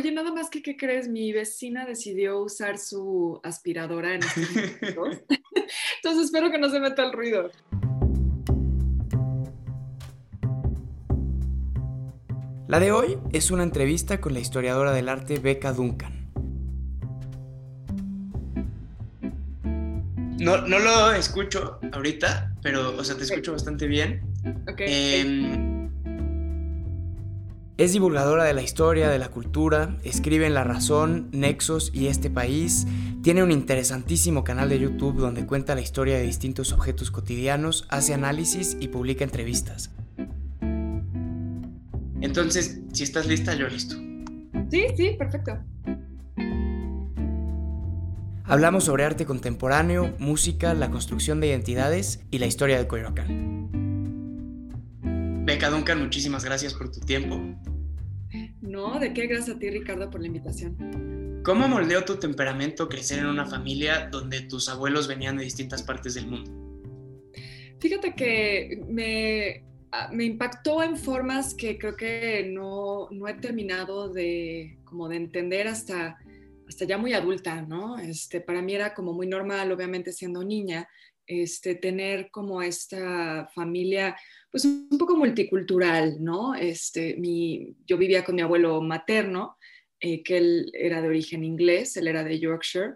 oye, nada más que, ¿qué crees? Mi vecina decidió usar su aspiradora en estos. Entonces espero que no se meta el ruido. La de hoy es una entrevista con la historiadora del arte Becca Duncan. No, no lo escucho ahorita, pero, o sea, te escucho bastante bien. Ok. Em, es divulgadora de la historia, de la cultura, escribe en La Razón, Nexos y Este País. Tiene un interesantísimo canal de YouTube donde cuenta la historia de distintos objetos cotidianos, hace análisis y publica entrevistas. Entonces, si estás lista, yo listo. Sí, sí, perfecto. Hablamos sobre arte contemporáneo, música, la construcción de identidades y la historia de Coyoacán. Beca Duncan, muchísimas gracias por tu tiempo. No, de qué gracias a ti, Ricardo, por la invitación. ¿Cómo moldeó tu temperamento crecer en una familia donde tus abuelos venían de distintas partes del mundo? Fíjate que me, ah, me impactó en formas que creo que no, no he terminado de, como de entender hasta, hasta ya muy adulta, ¿no? Este, para mí era como muy normal, obviamente siendo niña, este, tener como esta familia, pues un poco multicultural, ¿no? Este, mi, yo vivía con mi abuelo materno, eh, que él era de origen inglés, él era de Yorkshire,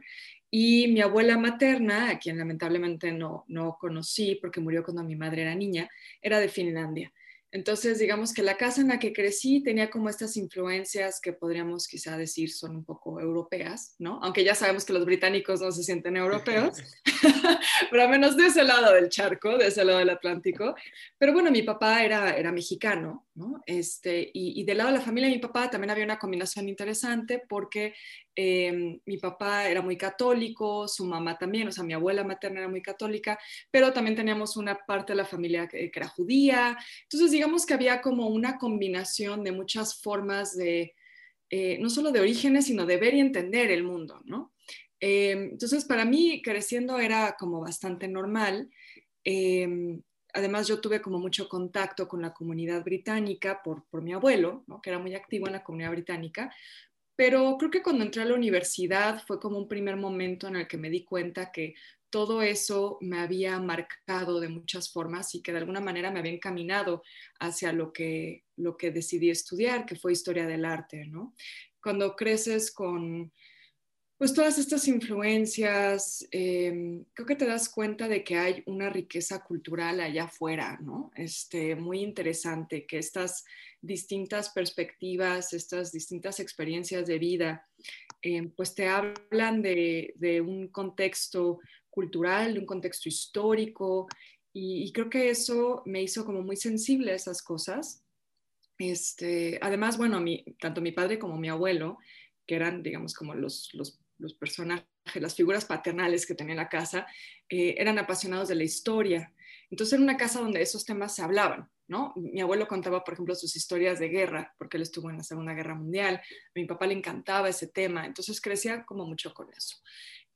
y mi abuela materna, a quien lamentablemente no, no conocí porque murió cuando mi madre era niña, era de Finlandia. Entonces, digamos que la casa en la que crecí tenía como estas influencias que podríamos quizá decir son un poco europeas, ¿no? Aunque ya sabemos que los británicos no se sienten europeos, pero al menos de ese lado del charco, de ese lado del Atlántico. Pero bueno, mi papá era, era mexicano, ¿no? Este, y, del lado de la familia de mi papá también había una combinación interesante porque eh, mi papá era muy católico, su mamá también, o sea, mi abuela materna era muy católica, pero también teníamos una parte de la familia que, era judía. Entonces, digamos que había como una combinación de muchas formas de, eh, no solo de orígenes, sino de ver y entender el mundo, ¿no? Eh, entonces, para mí, creciendo era como bastante normal. Eh, además, yo tuve como mucho contacto con la comunidad británica por, por mi abuelo, ¿no? que era muy activo en la comunidad británica, pero creo que cuando entré a la universidad fue como un primer momento en el que me di cuenta que todo eso me había marcado de muchas formas y que de alguna manera me había encaminado hacia lo que, lo que decidí estudiar, que fue historia del arte, ¿no? Cuando creces con pues todas estas influencias, eh, creo que te das cuenta de que hay una riqueza cultural allá afuera, ¿no? Este, muy interesante, que estas distintas perspectivas, estas distintas experiencias de vida, eh, pues te hablan de, de, un contexto cultural, de un contexto histórico, y, y, creo que eso me hizo como muy sensible a esas cosas. Este, además, bueno, mi, tanto mi padre como mi abuelo, que eran, digamos, como los, los los personajes, las figuras paternales que tenía la casa, eh, eran apasionados de la historia. Entonces era una casa donde esos temas se hablaban, ¿no? Mi abuelo contaba, por ejemplo, sus historias de guerra, porque él estuvo en la Segunda Guerra Mundial. A mi papá le encantaba ese tema, entonces crecía como mucho con eso.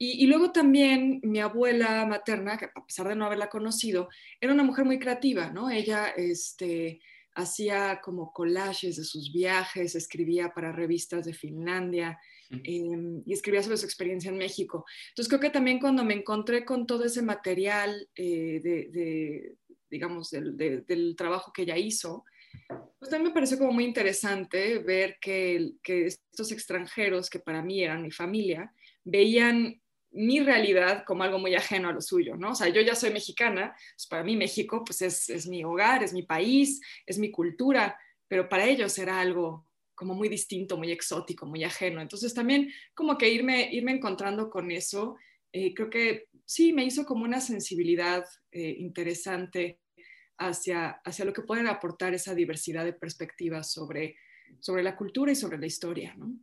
Y, luego también mi abuela materna, a pesar de no haberla conocido, era una mujer muy creativa, ¿no? Ella, este, hacía como collages de sus viajes, escribía para revistas de Finlandia eh, y escribía sobre su experiencia en México. Entonces creo que también cuando me encontré con todo ese material eh, de, de, digamos, del, de, del, trabajo que ella hizo, pues también me pareció como muy interesante ver que, que estos extranjeros, que para mí eran mi familia, veían mi realidad como algo muy ajeno a lo suyo, ¿no? O sea, yo ya soy mexicana, pues para mí México pues es, es, mi hogar, es mi país, es mi cultura, pero para ellos era algo como muy distinto, muy exótico, muy ajeno. Entonces también como que irme, irme encontrando con eso, eh, creo que sí, me hizo como una sensibilidad eh, interesante hacia, hacia lo que pueden aportar esa diversidad de perspectivas sobre, sobre la cultura y sobre la historia, ¿no?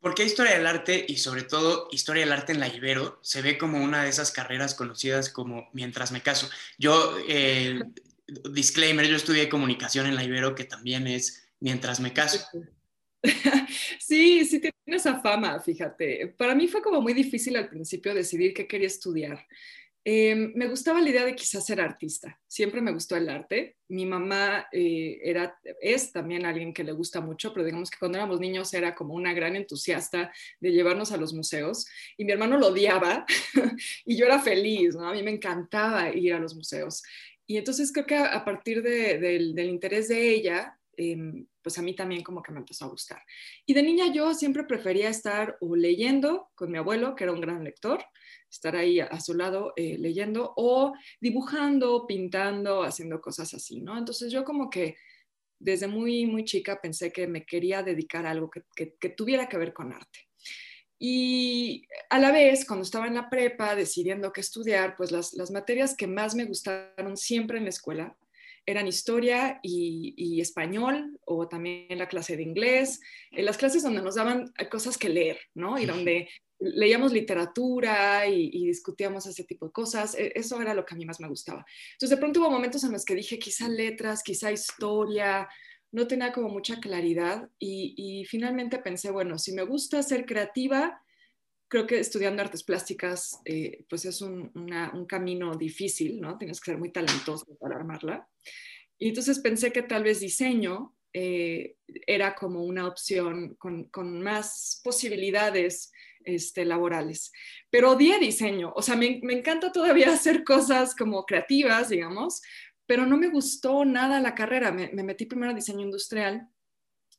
¿Por qué historia del arte y sobre todo historia del arte en la Ibero se ve como una de esas carreras conocidas como mientras me caso? Yo, eh, disclaimer, yo estudié comunicación en la Ibero, que también es mientras me caso. Sí, sí tiene esa fama, fíjate. Para mí fue como muy difícil al principio decidir qué quería estudiar. Em, me gustaba la idea de quizás ser artista. Siempre me gustó el arte. Mi mamá eh, era, es también alguien que le gusta mucho, pero digamos que cuando éramos niños era como una gran entusiasta de llevarnos a los museos. Y mi hermano lo odiaba y yo era feliz. A mí me encantaba ir a los museos. Y entonces creo que a, partir del interés de ella, em, pues a mí también como que me empezó a gustar. Y de niña yo siempre prefería estar o leyendo con mi abuelo, que era un gran lector, estar ahí a, su lado eh, leyendo o dibujando, pintando, haciendo cosas así, ¿no? Entonces yo como que desde muy, muy chica pensé que me quería dedicar a algo que, que, tuviera que ver con arte. Y a la vez, cuando estaba en la prepa decidiendo qué estudiar, pues las, las materias que más me gustaron siempre en la escuela eran historia y, y, español o también la clase de inglés, en las clases donde nos daban cosas que leer, ¿no? Y donde leíamos literatura y, discutíamos ese tipo de cosas. E, eso era lo que a mí más me gustaba. Entonces, de pronto hubo momentos en los que dije, quizá letras, quizá historia, no tenía como mucha claridad y, finalmente pensé, bueno, si me gusta ser creativa, creo que estudiando artes plásticas, eh, pues es un, camino difícil, ¿no? Tienes que ser muy talentoso para armarla. Y entonces pensé que tal vez diseño eh, era como una opción con, con más posibilidades este, laborales. Pero odié diseño, o sea, me, encanta todavía hacer cosas como creativas, digamos, pero no me gustó nada la carrera. Me, metí primero a diseño industrial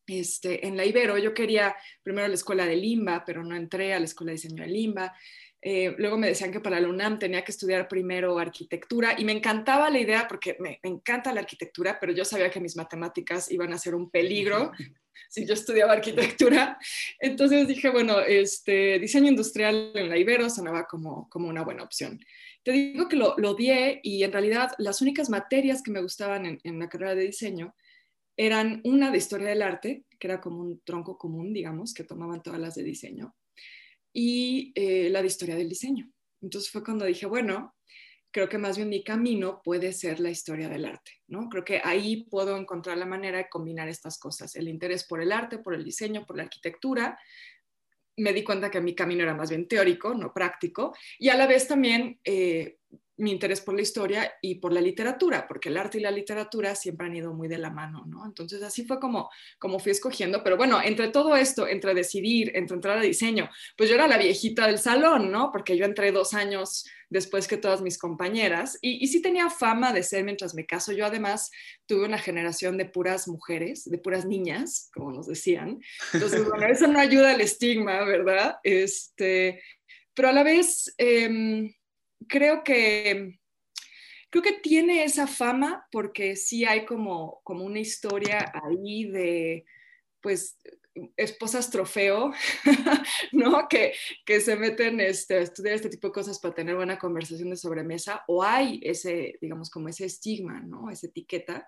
este, en la Ibero. Yo quería primero la escuela de Limba, pero no entré a la escuela de diseño de Limba. Eh, luego me decían que para la UNAM tenía que estudiar primero arquitectura y me encantaba la idea porque me, me, encanta la arquitectura, pero yo sabía que mis matemáticas iban a ser un peligro si yo estudiaba arquitectura. Entonces dije, bueno, este, diseño industrial en la Ibero sonaba como, como una buena opción. Te digo que lo, lo odié y en realidad las únicas materias que me gustaban en, en la carrera de diseño eran una de historia del arte, que era como un tronco común, digamos, que tomaban todas las de diseño, y eh, la de historia del diseño. Entonces fue cuando dije, bueno, creo que más bien mi camino puede ser la historia del arte, ¿no? Creo que ahí puedo encontrar la manera de combinar estas cosas, el interés por el arte, por el diseño, por la arquitectura. Me di cuenta que mi camino era más bien teórico, no práctico, y a la vez también eh, mi interés por la historia y por la literatura, porque el arte y la literatura siempre han ido muy de la mano, ¿no? Entonces así fue como, como fui escogiendo, pero bueno, entre todo esto, entre decidir, entre entrar a diseño, pues yo era la viejita del salón, ¿no? Porque yo entré dos años después que todas mis compañeras y, y sí tenía fama de ser mientras me caso. Yo además tuve una generación de puras mujeres, de puras niñas, como nos decían. Entonces, bueno, eso no ayuda al estigma, ¿verdad? Este, pero a la vez... Eh, creo que, creo que tiene esa fama porque sí hay como, como una historia ahí de, pues, esposas trofeo, ¿no? Que, que se meten este, a estudiar este tipo de cosas para tener buena conversación de sobremesa, o hay ese, digamos, como ese estigma, ¿no? Esa etiqueta.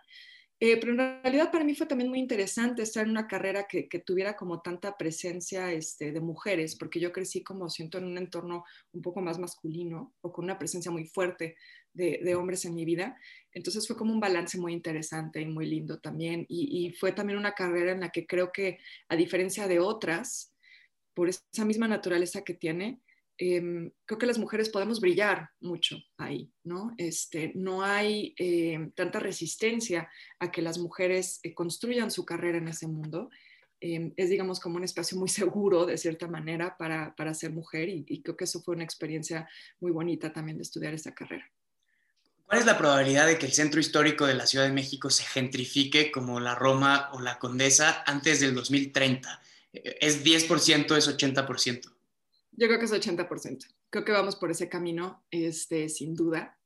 Eh, pero en realidad para mí fue también muy interesante estar en una carrera que, tuviera como tanta presencia este, de mujeres, porque yo crecí como siento en un entorno un poco más masculino o con una presencia muy fuerte de, hombres en mi vida. Entonces fue como un balance muy interesante y muy lindo también. y fue también una carrera en la que creo que a diferencia de otras, por esa misma naturaleza que tiene, Em, creo que las mujeres podemos brillar mucho ahí, ¿no? Este, no hay em, tanta resistencia a que las mujeres eh, construyan su carrera en ese mundo. Em, es, digamos, como un espacio muy seguro, de cierta manera, para, para ser mujer y, creo que eso fue una experiencia muy bonita también de estudiar esta carrera. ¿Cuál es la probabilidad de que el centro histórico de la Ciudad de México se gentrifique como la Roma o la Condesa antes del 2030? ¿Es 10%, es 80%? Yo creo que es 80%. Creo que vamos por ese camino, este, sin duda.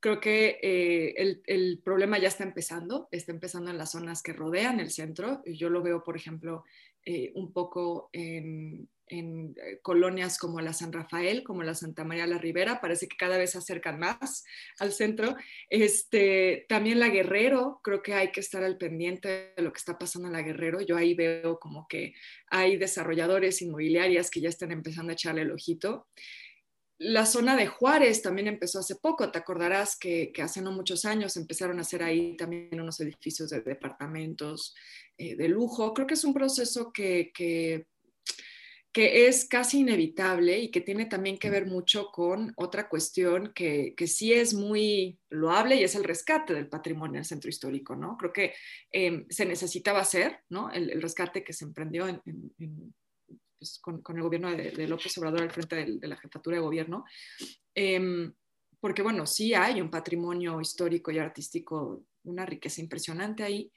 Creo que eh, el, el, problema ya está empezando, está empezando en las zonas que rodean el centro. Yo lo veo, por ejemplo, eh, un poco en, en eh, colonias como la San Rafael, como la Santa María la Ribera, parece que cada vez se acercan más al centro. Este, también la Guerrero, creo que hay que estar al pendiente de lo que está pasando en la Guerrero. Yo ahí veo como que hay desarrolladores inmobiliarias que ya están empezando a echarle el ojito. La zona de Juárez también empezó hace poco, te acordarás que, hace no muchos años empezaron a hacer ahí también unos edificios de departamentos eh, de lujo. Creo que es un proceso que que es casi inevitable y que tiene también que ver mucho con otra cuestión que, que sí es muy loable y es el rescate del patrimonio del centro histórico, ¿no? Creo que em, se necesitaba hacer, ¿no? El, rescate que se emprendió en, pues, con, el gobierno de, López Obrador al frente de, la jefatura de gobierno. Em, porque bueno, sí hay un patrimonio histórico y artístico, una riqueza impresionante ahí,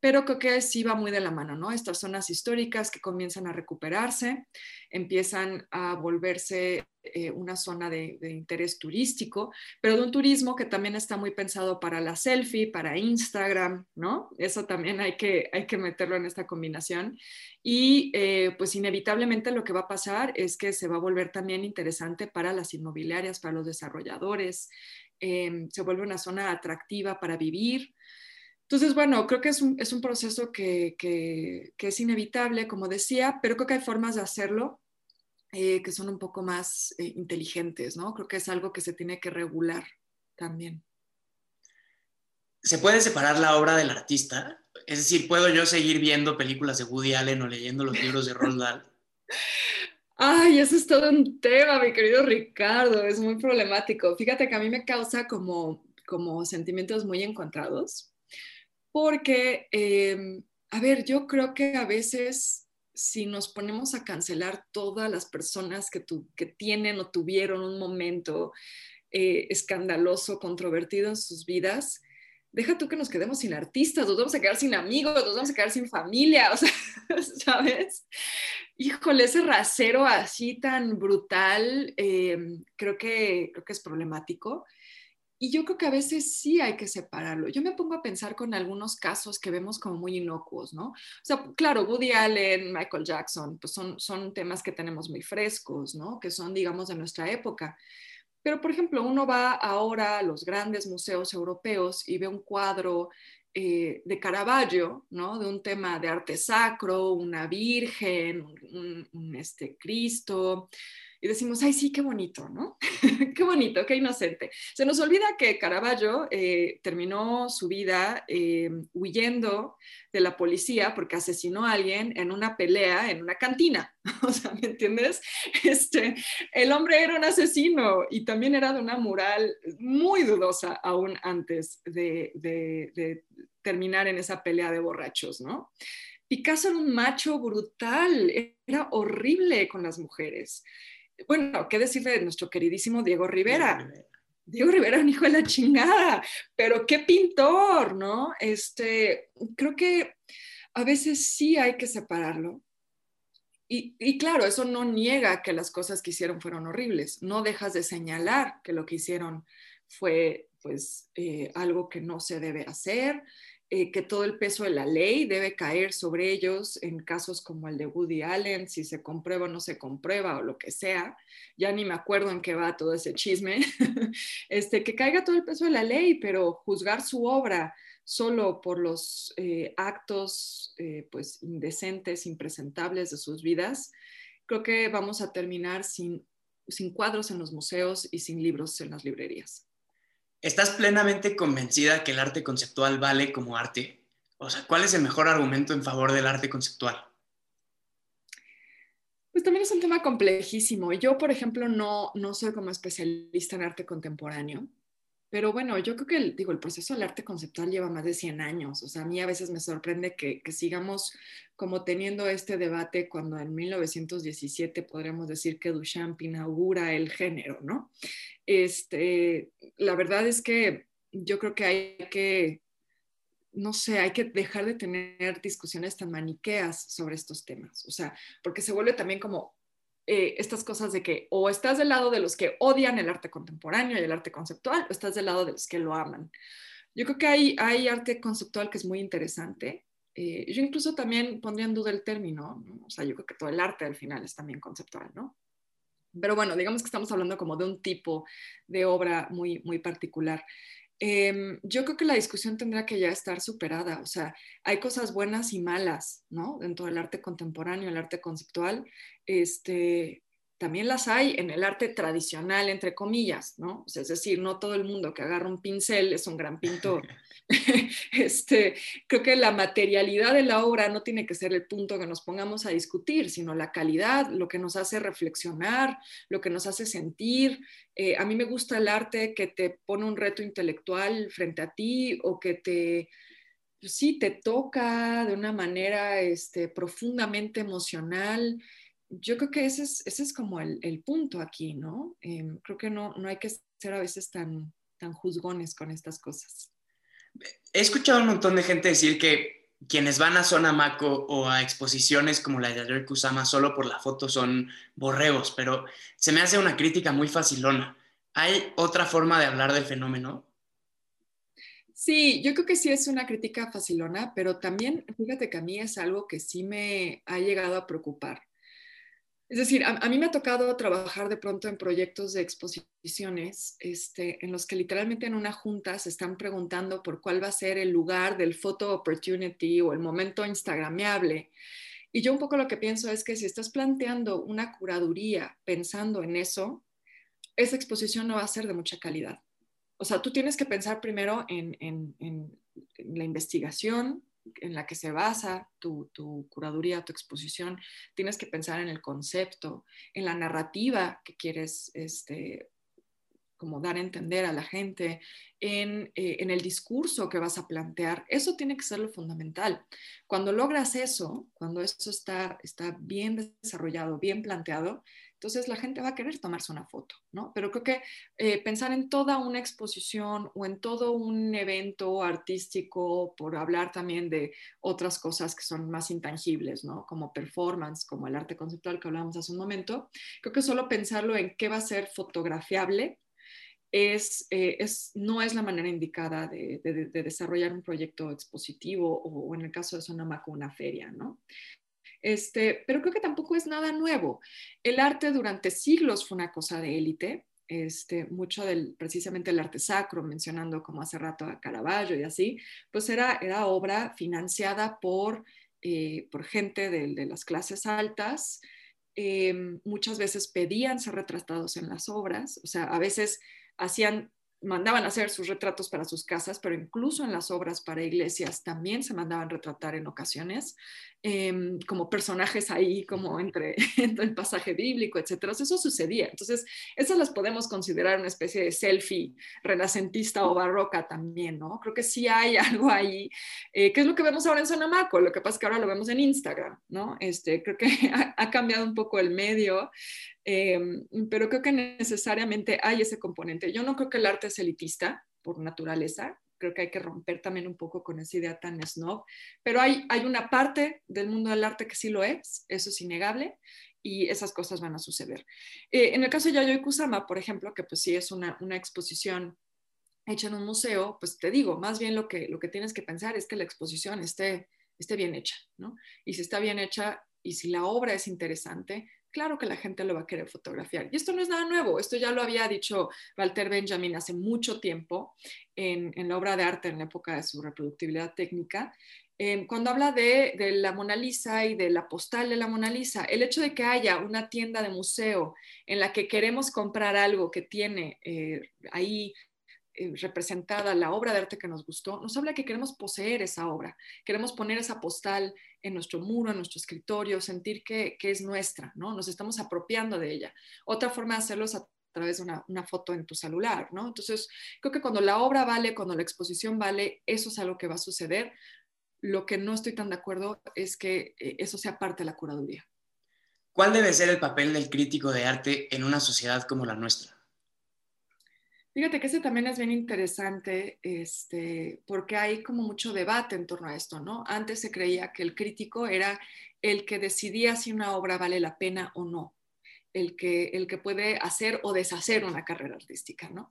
pero creo que sí va muy de la mano, ¿no? Estas zonas históricas que comienzan a recuperarse, empiezan a volverse eh, una zona de, interés turístico, pero de un turismo que también está muy pensado para la selfie, para Instagram, ¿no? Eso también hay que, hay que meterlo en esta combinación. Y eh, pues inevitablemente lo que va a pasar es que se va a volver también interesante para las inmobiliarias, para los desarrolladores, eh, se vuelve una zona atractiva para vivir. Entonces, bueno, creo que es un, es un proceso que, que, es inevitable, como decía, pero creo que hay formas de hacerlo eh, que son un poco más eh, inteligentes, ¿no? Creo que es algo que se tiene que regular también. ¿Se puede separar la obra del artista? Es decir, ¿puedo yo seguir viendo películas de Woody Allen o leyendo los libros de Roald Dahl? Ay, eso es todo un tema, mi querido Ricardo, es muy problemático. Fíjate que a mí me causa como, como sentimientos muy encontrados porque, em, a ver, yo creo que a veces si nos ponemos a cancelar todas las personas que, que tienen o tuvieron un momento eh, escandaloso, controvertido en sus vidas, deja tú que nos quedemos sin artistas, nos vamos a quedar sin amigos, nos vamos a quedar sin familia, o sea, ¿sabes? Híjole, ese rasero así tan brutal, em, creo, que, creo que es problemático. Y yo creo que a veces sí hay que separarlo. Yo me pongo a pensar con algunos casos que vemos como muy inocuos, ¿no? O sea, claro, Woody Allen, Michael Jackson, pues son, son temas que tenemos muy frescos, ¿no? Que son, digamos, de nuestra época. Pero, por ejemplo, uno va ahora a los grandes museos europeos y ve un cuadro eh, de Caravaggio, ¿no? De un tema de arte sacro, una virgen, un, este, Cristo, y decimos, ay, sí, qué bonito, ¿no? qué bonito, qué inocente. Se nos olvida que Caravaggio eh, terminó su vida eh, huyendo de la policía porque asesinó a alguien en una pelea en una cantina. o sea, ¿me entiendes? Este, el hombre era un asesino y también era de una moral muy dudosa aún antes de, de terminar en esa pelea de borrachos, ¿no? Picasso era un macho brutal, era horrible con las mujeres bueno, ¿qué decir de nuestro queridísimo Diego Rivera? Diego Rivera, un hijo de la chingada, pero qué pintor, ¿no? Este, creo que a veces sí hay que separarlo. Y, y, claro, eso no niega que las cosas que hicieron fueron horribles. No dejas de señalar que lo que hicieron fue, pues, eh, algo que no se debe hacer, eh, que todo el peso de la ley debe caer sobre ellos en casos como el de Woody Allen, si se comprueba o no se comprueba o lo que sea. Ya ni me acuerdo en qué va todo ese chisme. este, que caiga todo el peso de la ley, pero juzgar su obra solo por los eh, actos eh, pues indecentes, impresentables de sus vidas, creo que vamos a terminar sin, sin cuadros en los museos y sin libros en las librerías. ¿Estás plenamente convencida que el arte conceptual vale como arte? O sea, ¿cuál es el mejor argumento en favor del arte conceptual? Pues también es un tema complejísimo. Yo, por ejemplo, no, no soy como especialista en arte contemporáneo, pero bueno, yo creo que el, digo, el proceso del arte conceptual lleva más de 100 años. O sea, a mí a veces me sorprende que, que sigamos como teniendo este debate cuando en 1917 podríamos decir que Duchamp inaugura el género, ¿no? Este, la verdad es que yo creo que hay que, no sé, hay que dejar de tener discusiones tan maniqueas sobre estos temas. O sea, porque se vuelve también como eh, estas cosas de que o estás del lado de los que odian el arte contemporáneo y el arte conceptual o estás del lado de los que lo aman. Yo creo que hay, hay arte conceptual que es muy interesante. Eh, yo incluso también pondría en duda el término, o sea, yo creo que todo el arte al final es también conceptual, ¿no? Pero bueno, digamos que estamos hablando como de un tipo de obra muy, muy particular. Em, yo creo que la discusión tendrá que ya estar superada, o sea, hay cosas buenas y malas, ¿no? Dentro del arte contemporáneo, el arte conceptual, este, también las hay en el arte tradicional, entre comillas, ¿no? es decir, no todo el mundo que agarra un pincel es un gran pintor. este, creo que la materialidad de la obra no tiene que ser el punto que nos pongamos a discutir, sino la calidad, lo que nos hace reflexionar, lo que nos hace sentir. Eh, a mí me gusta el arte que te pone un reto intelectual frente a ti o que te, pues sí, te toca de una manera este, profundamente emocional yo creo que ese es, ese es como el, el punto aquí, ¿no? Em, creo que no, no hay que ser a veces tan, tan juzgones con estas cosas. He escuchado un montón de gente decir que quienes van a Zona Maco o a exposiciones como la de Yayoi Kusama solo por la foto son borregos, pero se me hace una crítica muy facilona. ¿Hay otra forma de hablar del fenómeno? Sí, yo creo que sí es una crítica facilona, pero también fíjate que a mí es algo que sí me ha llegado a preocupar. Es decir, a, mí me ha tocado trabajar de pronto en proyectos de exposiciones este, en los que literalmente en una junta se están preguntando por cuál va a ser el lugar del photo opportunity o el momento instagramiable. Y yo un poco lo que pienso es que si estás planteando una curaduría pensando en eso, esa exposición no va a ser de mucha calidad. O sea, tú tienes que pensar primero en la investigación, en la que se basa tu, curaduría, tu exposición, tienes que pensar en el concepto, en la narrativa que quieres este, como dar a entender a la gente, en, eh, en, el discurso que vas a plantear. Eso tiene que ser lo fundamental. Cuando logras eso, cuando eso está, está bien desarrollado, bien planteado, entonces la gente va a querer tomarse una foto, ¿no? Pero creo que eh, pensar en toda una exposición o en todo un evento artístico, por hablar también de otras cosas que son más intangibles, ¿no? Como performance, como el arte conceptual que hablábamos hace un momento, creo que solo pensarlo en qué va a ser fotografiable es, eh, es, no es la manera indicada de, desarrollar un proyecto expositivo o, en el caso de Sonamaco una feria, ¿no? Este, pero creo que tampoco es nada nuevo. El arte durante siglos fue una cosa de élite, este, mucho del, precisamente el arte sacro, mencionando como hace rato a Caravaggio y así, pues era, era obra financiada por, eh, por gente de, las clases altas. Em, muchas veces pedían ser retratados en las obras, o sea, a veces hacían mandaban hacer sus retratos para sus casas, pero incluso en las obras para iglesias también se mandaban retratar en ocasiones, em, como personajes ahí, como entre, entre, el pasaje bíblico, etc. Eso sucedía. Entonces, esas las podemos considerar una especie de selfie renacentista o barroca también, ¿no? Creo que sí hay algo ahí, eh, que es lo que vemos ahora en Sonamaco, lo que pasa es que ahora lo vemos en Instagram, ¿no? Este, creo que ha, ha cambiado un poco el medio, Em, pero creo que necesariamente hay ese componente. Yo no creo que el arte es elitista por naturaleza, creo que hay que romper también un poco con esa idea tan snob, pero hay, hay una parte del mundo del arte que sí lo es, eso es innegable, y esas cosas van a suceder. Eh, en el caso de Yayoi Kusama, por ejemplo, que pues sí es una, una exposición hecha en un museo, pues te digo, más bien lo que, lo que tienes que pensar es que la exposición esté, esté bien hecha, ¿no? Y si está bien hecha y si la obra es interesante, claro que la gente lo va a querer fotografiar. Y esto no es nada nuevo, esto ya lo había dicho Walter Benjamin hace mucho tiempo en, la obra de arte en la época de su reproductibilidad técnica. Em, cuando habla de, la Mona Lisa y de la postal de la Mona Lisa, el hecho de que haya una tienda de museo en la que queremos comprar algo que tiene eh, ahí eh, representada la obra de arte que nos gustó, nos habla que queremos poseer esa obra, queremos poner esa postal en nuestro muro, en nuestro escritorio, sentir que, es nuestra, ¿no? Nos estamos apropiando de ella. Otra forma de hacerlo es a través de una, foto en tu celular, ¿no? Entonces, creo que cuando la obra vale, cuando la exposición vale, eso es algo que va a suceder. Lo que no estoy tan de acuerdo es que eh, eso sea parte de la curaduría. ¿Cuál debe ser el papel del crítico de arte en una sociedad como la nuestra? Fíjate que ese también es bien interesante, este, porque hay como mucho debate en torno a esto, ¿no? Antes se creía que el crítico era el que decidía si una obra vale la pena o no, el que, el que puede hacer o deshacer una carrera artística, ¿no?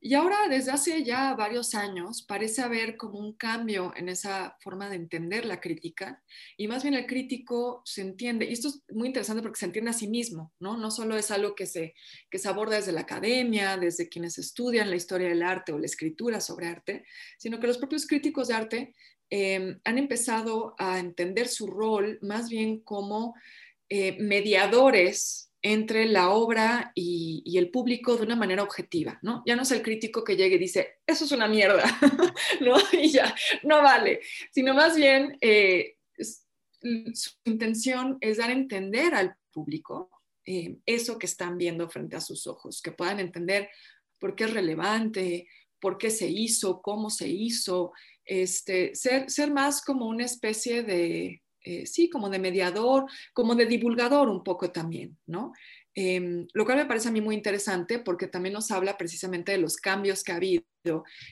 Y ahora, desde hace ya varios años, parece haber como un cambio en esa forma de entender la crítica y más bien el crítico se entiende, y esto es muy interesante porque se entiende a sí mismo, ¿no? No solo es algo que se, que se aborda desde la academia, desde quienes estudian la historia del arte o la escritura sobre arte, sino que los propios críticos de arte eh, han empezado a entender su rol más bien como eh, mediadores entre la obra y, el público de una manera objetiva, ¿no? Ya no es el crítico que llegue y dice, eso es una mierda, ¿no? Y ya, no vale, sino más bien eh, su intención es dar a entender al público eh, eso que están viendo frente a sus ojos, que puedan entender por qué es relevante, por qué se hizo, cómo se hizo, este, ser, ser más como una especie de, eh, sí, como de mediador, como de divulgador un poco también, ¿no? Em, lo cual me parece a mí muy interesante porque también nos habla precisamente de los cambios que ha habido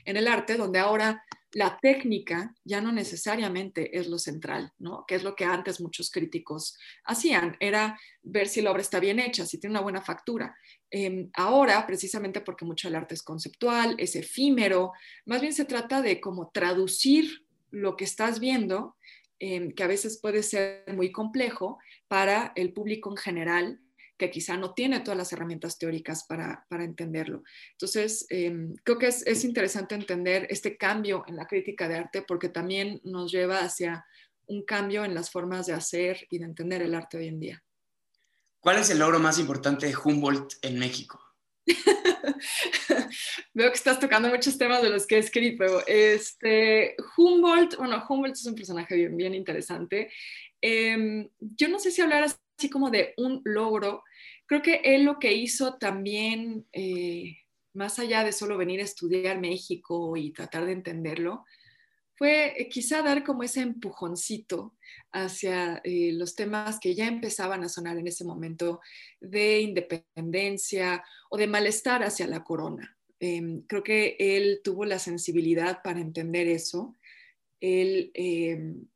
en el arte, donde ahora la técnica ya no necesariamente es lo central, ¿no? Que es lo que antes muchos críticos hacían, era ver si la obra está bien hecha, si tiene una buena factura. Em, ahora, precisamente porque mucho del arte es conceptual, es efímero, más bien se trata de cómo traducir lo que estás viendo Em, que a veces puede ser muy complejo para el público en general que quizá no tiene todas las herramientas teóricas para, entenderlo. Entonces, em, creo que es, interesante entender este cambio en la crítica de arte porque también nos lleva hacia un cambio en las formas de hacer y de entender el arte hoy en día. ¿Cuál es el logro más importante de Humboldt en México? Veo que estás tocando muchos temas de los que he escrito. Este, Humboldt, bueno, Humboldt es un personaje bien, bien interesante. Em, yo no sé si hablar así como de un logro. Creo que él lo que hizo también, eh, más allá de solo venir a estudiar México y tratar de entenderlo, fue eh, quizá dar como ese empujoncito hacia eh, los temas que ya empezaban a sonar en ese momento de independencia o de malestar hacia la corona. Em, creo que él tuvo la sensibilidad para entender eso. Él em,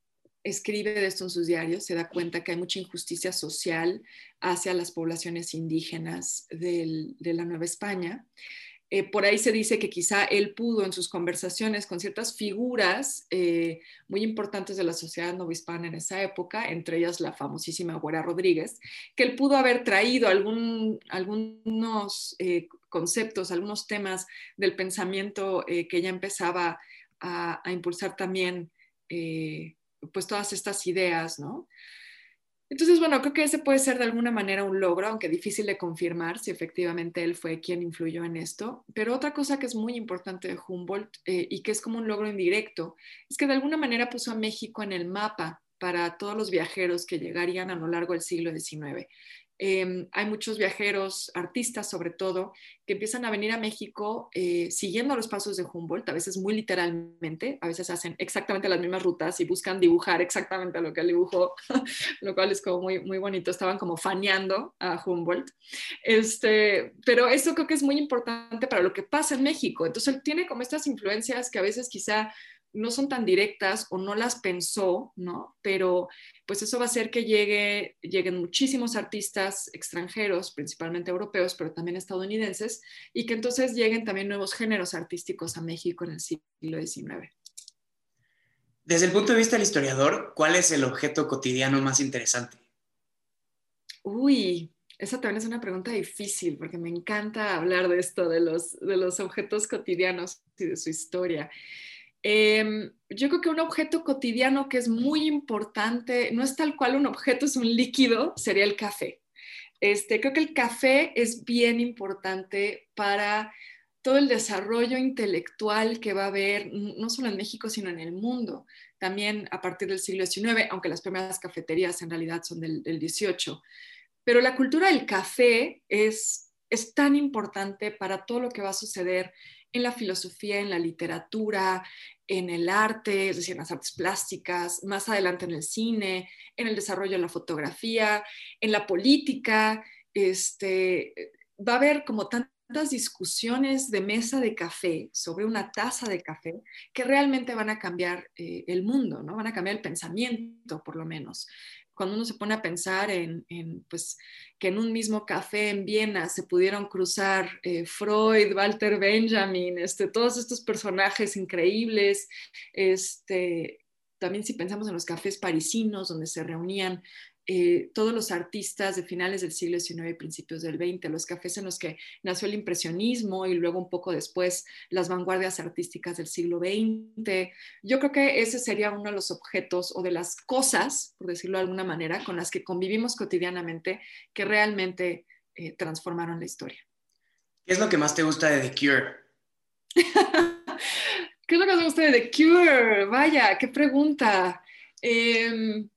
escribe de esto en sus diarios, se da cuenta que hay mucha injusticia social hacia las poblaciones indígenas de la Nueva España eh, por ahí se dice que quizá él pudo en sus conversaciones con ciertas figuras eh, muy importantes de la sociedad novohispana en esa época, entre ellas la famosísima Güera Rodríguez, que él pudo haber traído algún, algunos eh, conceptos, algunos temas del pensamiento que ya empezaba a, a impulsar también pues todas estas ideas, ¿no? Entonces, bueno, creo que ese puede ser de alguna manera un logro, aunque difícil de confirmar si efectivamente él fue quien influyó en esto. Pero otra cosa que es muy importante de Humboldt eh, y que es como un logro indirecto, es que de alguna manera puso a México en el mapa para todos los viajeros que llegarían a lo largo del siglo XIX. Em, hay muchos viajeros, artistas sobre todo, que empiezan a venir a México eh, siguiendo los pasos de Humboldt, a veces muy literalmente, a veces hacen exactamente las mismas rutas y buscan dibujar exactamente lo que él dibujó, lo cual es como muy, muy bonito, estaban como faneando a Humboldt. Este, pero eso creo que es muy importante para lo que pasa en México. Entonces él tiene como estas influencias que a veces quizá no son tan directas o no las pensó, ¿no? Pero pues eso va a hacer que llegue, lleguen muchísimos artistas extranjeros, principalmente europeos, pero también estadounidenses, y que entonces lleguen también nuevos géneros artísticos a México en el siglo XIX. Desde el punto de vista del historiador, ¿cuál es el objeto cotidiano más interesante? Uy, esa también es una pregunta difícil porque me encanta hablar de esto, de los, de los objetos cotidianos y de su historia. Em, yo creo que un objeto cotidiano que es muy importante, no es tal cual un objeto, es un líquido, sería el café. Este, creo que el café es bien importante para todo el desarrollo intelectual que va a haber, no solo en México, sino en el mundo, también a partir del siglo XIX, aunque las primeras cafeterías en realidad son del, del XVIII. Pero la cultura del café es, es tan importante para todo lo que va a suceder en la filosofía, en la literatura, en el arte, es decir, en las artes plásticas, más adelante en el cine, en el desarrollo de la fotografía, en la política. Este, va a haber como tantas discusiones de mesa de café sobre una taza de café que realmente van a cambiar eh, el mundo, ¿no? Van a cambiar el pensamiento, por lo menos cuando uno se pone a pensar en, pues, que en un mismo café en Viena se pudieron cruzar eh, Freud, Walter Benjamin, este, todos estos personajes increíbles, este, también si pensamos en los cafés parisinos donde se reunían eh, todos los artistas de finales del siglo XIX y principios del XX, los cafés en los que nació el impresionismo y luego un poco después las vanguardias artísticas del siglo XX. Yo creo que ese sería uno de los objetos o de las cosas, por decirlo de alguna manera, con las que convivimos cotidianamente que realmente eh, transformaron la historia. ¿Qué es lo que más te gusta de The Cure? ¿Qué es lo que más gusta de The Cure? Vaya, qué pregunta. Em,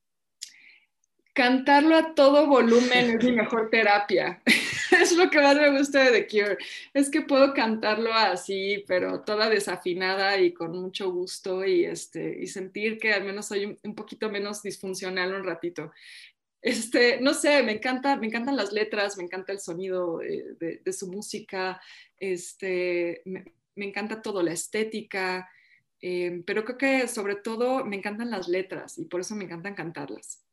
cantarlo a todo volumen es mi mejor terapia. es lo que más me gusta de The Cure. Es que puedo cantarlo así, pero toda desafinada y con mucho gusto y, este, y sentir que al menos soy un, poquito menos disfuncional un ratito. Este, no sé, me, encanta, me encantan las letras, me encanta el sonido eh, de, su música, este, me, encanta todo, la estética, eh, pero creo que sobre todo me encantan las letras y por eso me encantan cantarlas.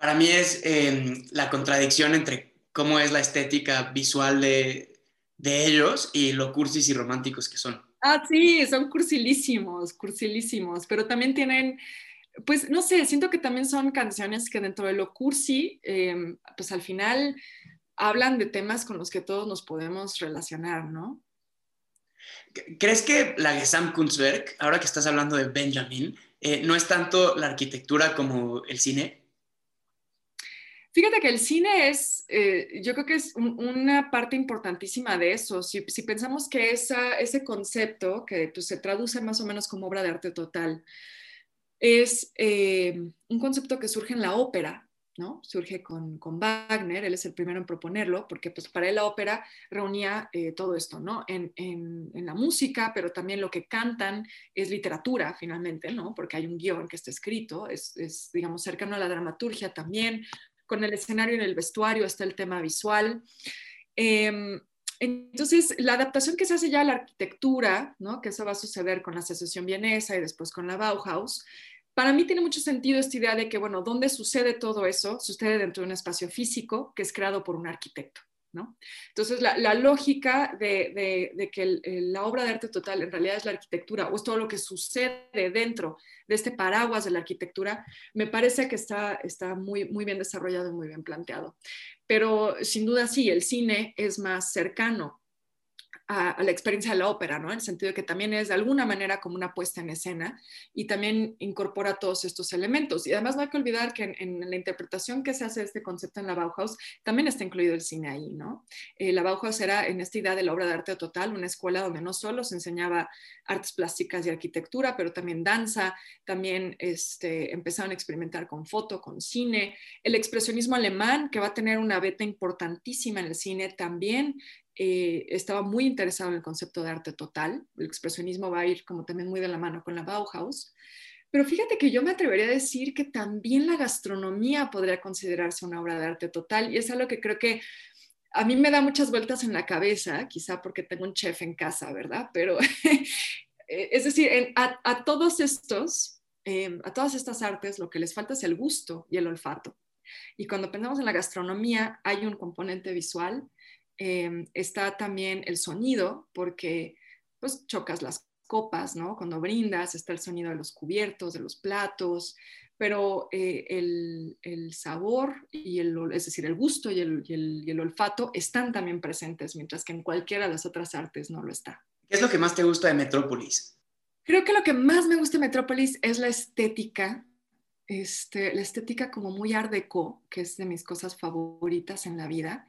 Para mí es em, la contradicción entre cómo es la estética visual de, de, ellos y lo cursis y románticos que son. Ah, sí, son cursilísimos, cursilísimos, pero también tienen, pues no sé, siento que también son canciones que dentro de lo cursi, em, pues al final hablan de temas con los que todos nos podemos relacionar, ¿no? ¿Crees que la Gesam Kunstwerk, ahora que estás hablando de Benjamin, eh, no es tanto la arquitectura como el cine? Fíjate que el cine es, eh, yo creo que es una parte importantísima de eso. Si, pensamos que esa, ese concepto, que pues, se traduce más o menos como obra de arte total, es eh, un concepto que surge en la ópera, ¿no? Surge con, con, Wagner, él es el primero en proponerlo, porque pues para él la ópera reunía eh, todo esto, ¿no? En, en, en, la música, pero también lo que cantan es literatura, finalmente, ¿no? Porque hay un guion que está escrito, es, es digamos, cercano a la dramaturgia también, con el escenario en el vestuario, está el tema visual. Em, entonces, la adaptación que se hace ya a la arquitectura, ¿no? que eso va a suceder con la secesión vienesa y después con la Bauhaus, para mí tiene mucho sentido esta idea de que, bueno, ¿dónde sucede todo eso? Sucede dentro de un espacio físico que es creado por un arquitecto. Entonces, la, lógica de, que la obra de arte total en realidad es la arquitectura o es todo lo que sucede dentro de este paraguas de la arquitectura, me parece que está, está muy, muy bien desarrollado y muy bien planteado. Pero sin duda sí, el cine es más cercano a, la experiencia de la ópera, ¿no? En el sentido de que también es de alguna manera como una puesta en escena y también incorpora todos estos elementos. Y además no hay que olvidar que en, la interpretación que se hace de este concepto en la Bauhaus, también está incluido el cine ahí, ¿no? Eh, la Bauhaus era en esta idea de la obra de arte total, una escuela donde no solo se enseñaba artes plásticas y arquitectura, pero también danza, también este, empezaron a experimentar con foto, con cine. El expresionismo alemán, que va a tener una beta importantísima en el cine, también eh, estaba muy interesado en el concepto de arte total. El expresionismo va a ir como también muy de la mano con la Bauhaus. Pero fíjate que yo me atrevería a decir que también la gastronomía podría considerarse una obra de arte total y es algo que creo que a mí me da muchas vueltas en la cabeza, quizá porque tengo un chef en casa, ¿verdad? Pero es decir, a, todos estos, em, a todas estas artes, lo que les falta es el gusto y el olfato. Y cuando pensamos en la gastronomía, hay un componente visual Em, está también el sonido, porque pues chocas las copas, ¿no? Cuando brindas, está el sonido de los cubiertos, de los platos, pero eh, el, sabor y el, es decir, el gusto y el, y el, olfato están también presentes, mientras que en cualquiera de las otras artes no lo está. ¿Qué es lo que más te gusta de Metrópolis? Creo que lo que más me gusta de Metrópolis es la estética, este, la estética como muy art deco, que es de mis cosas favoritas en la vida.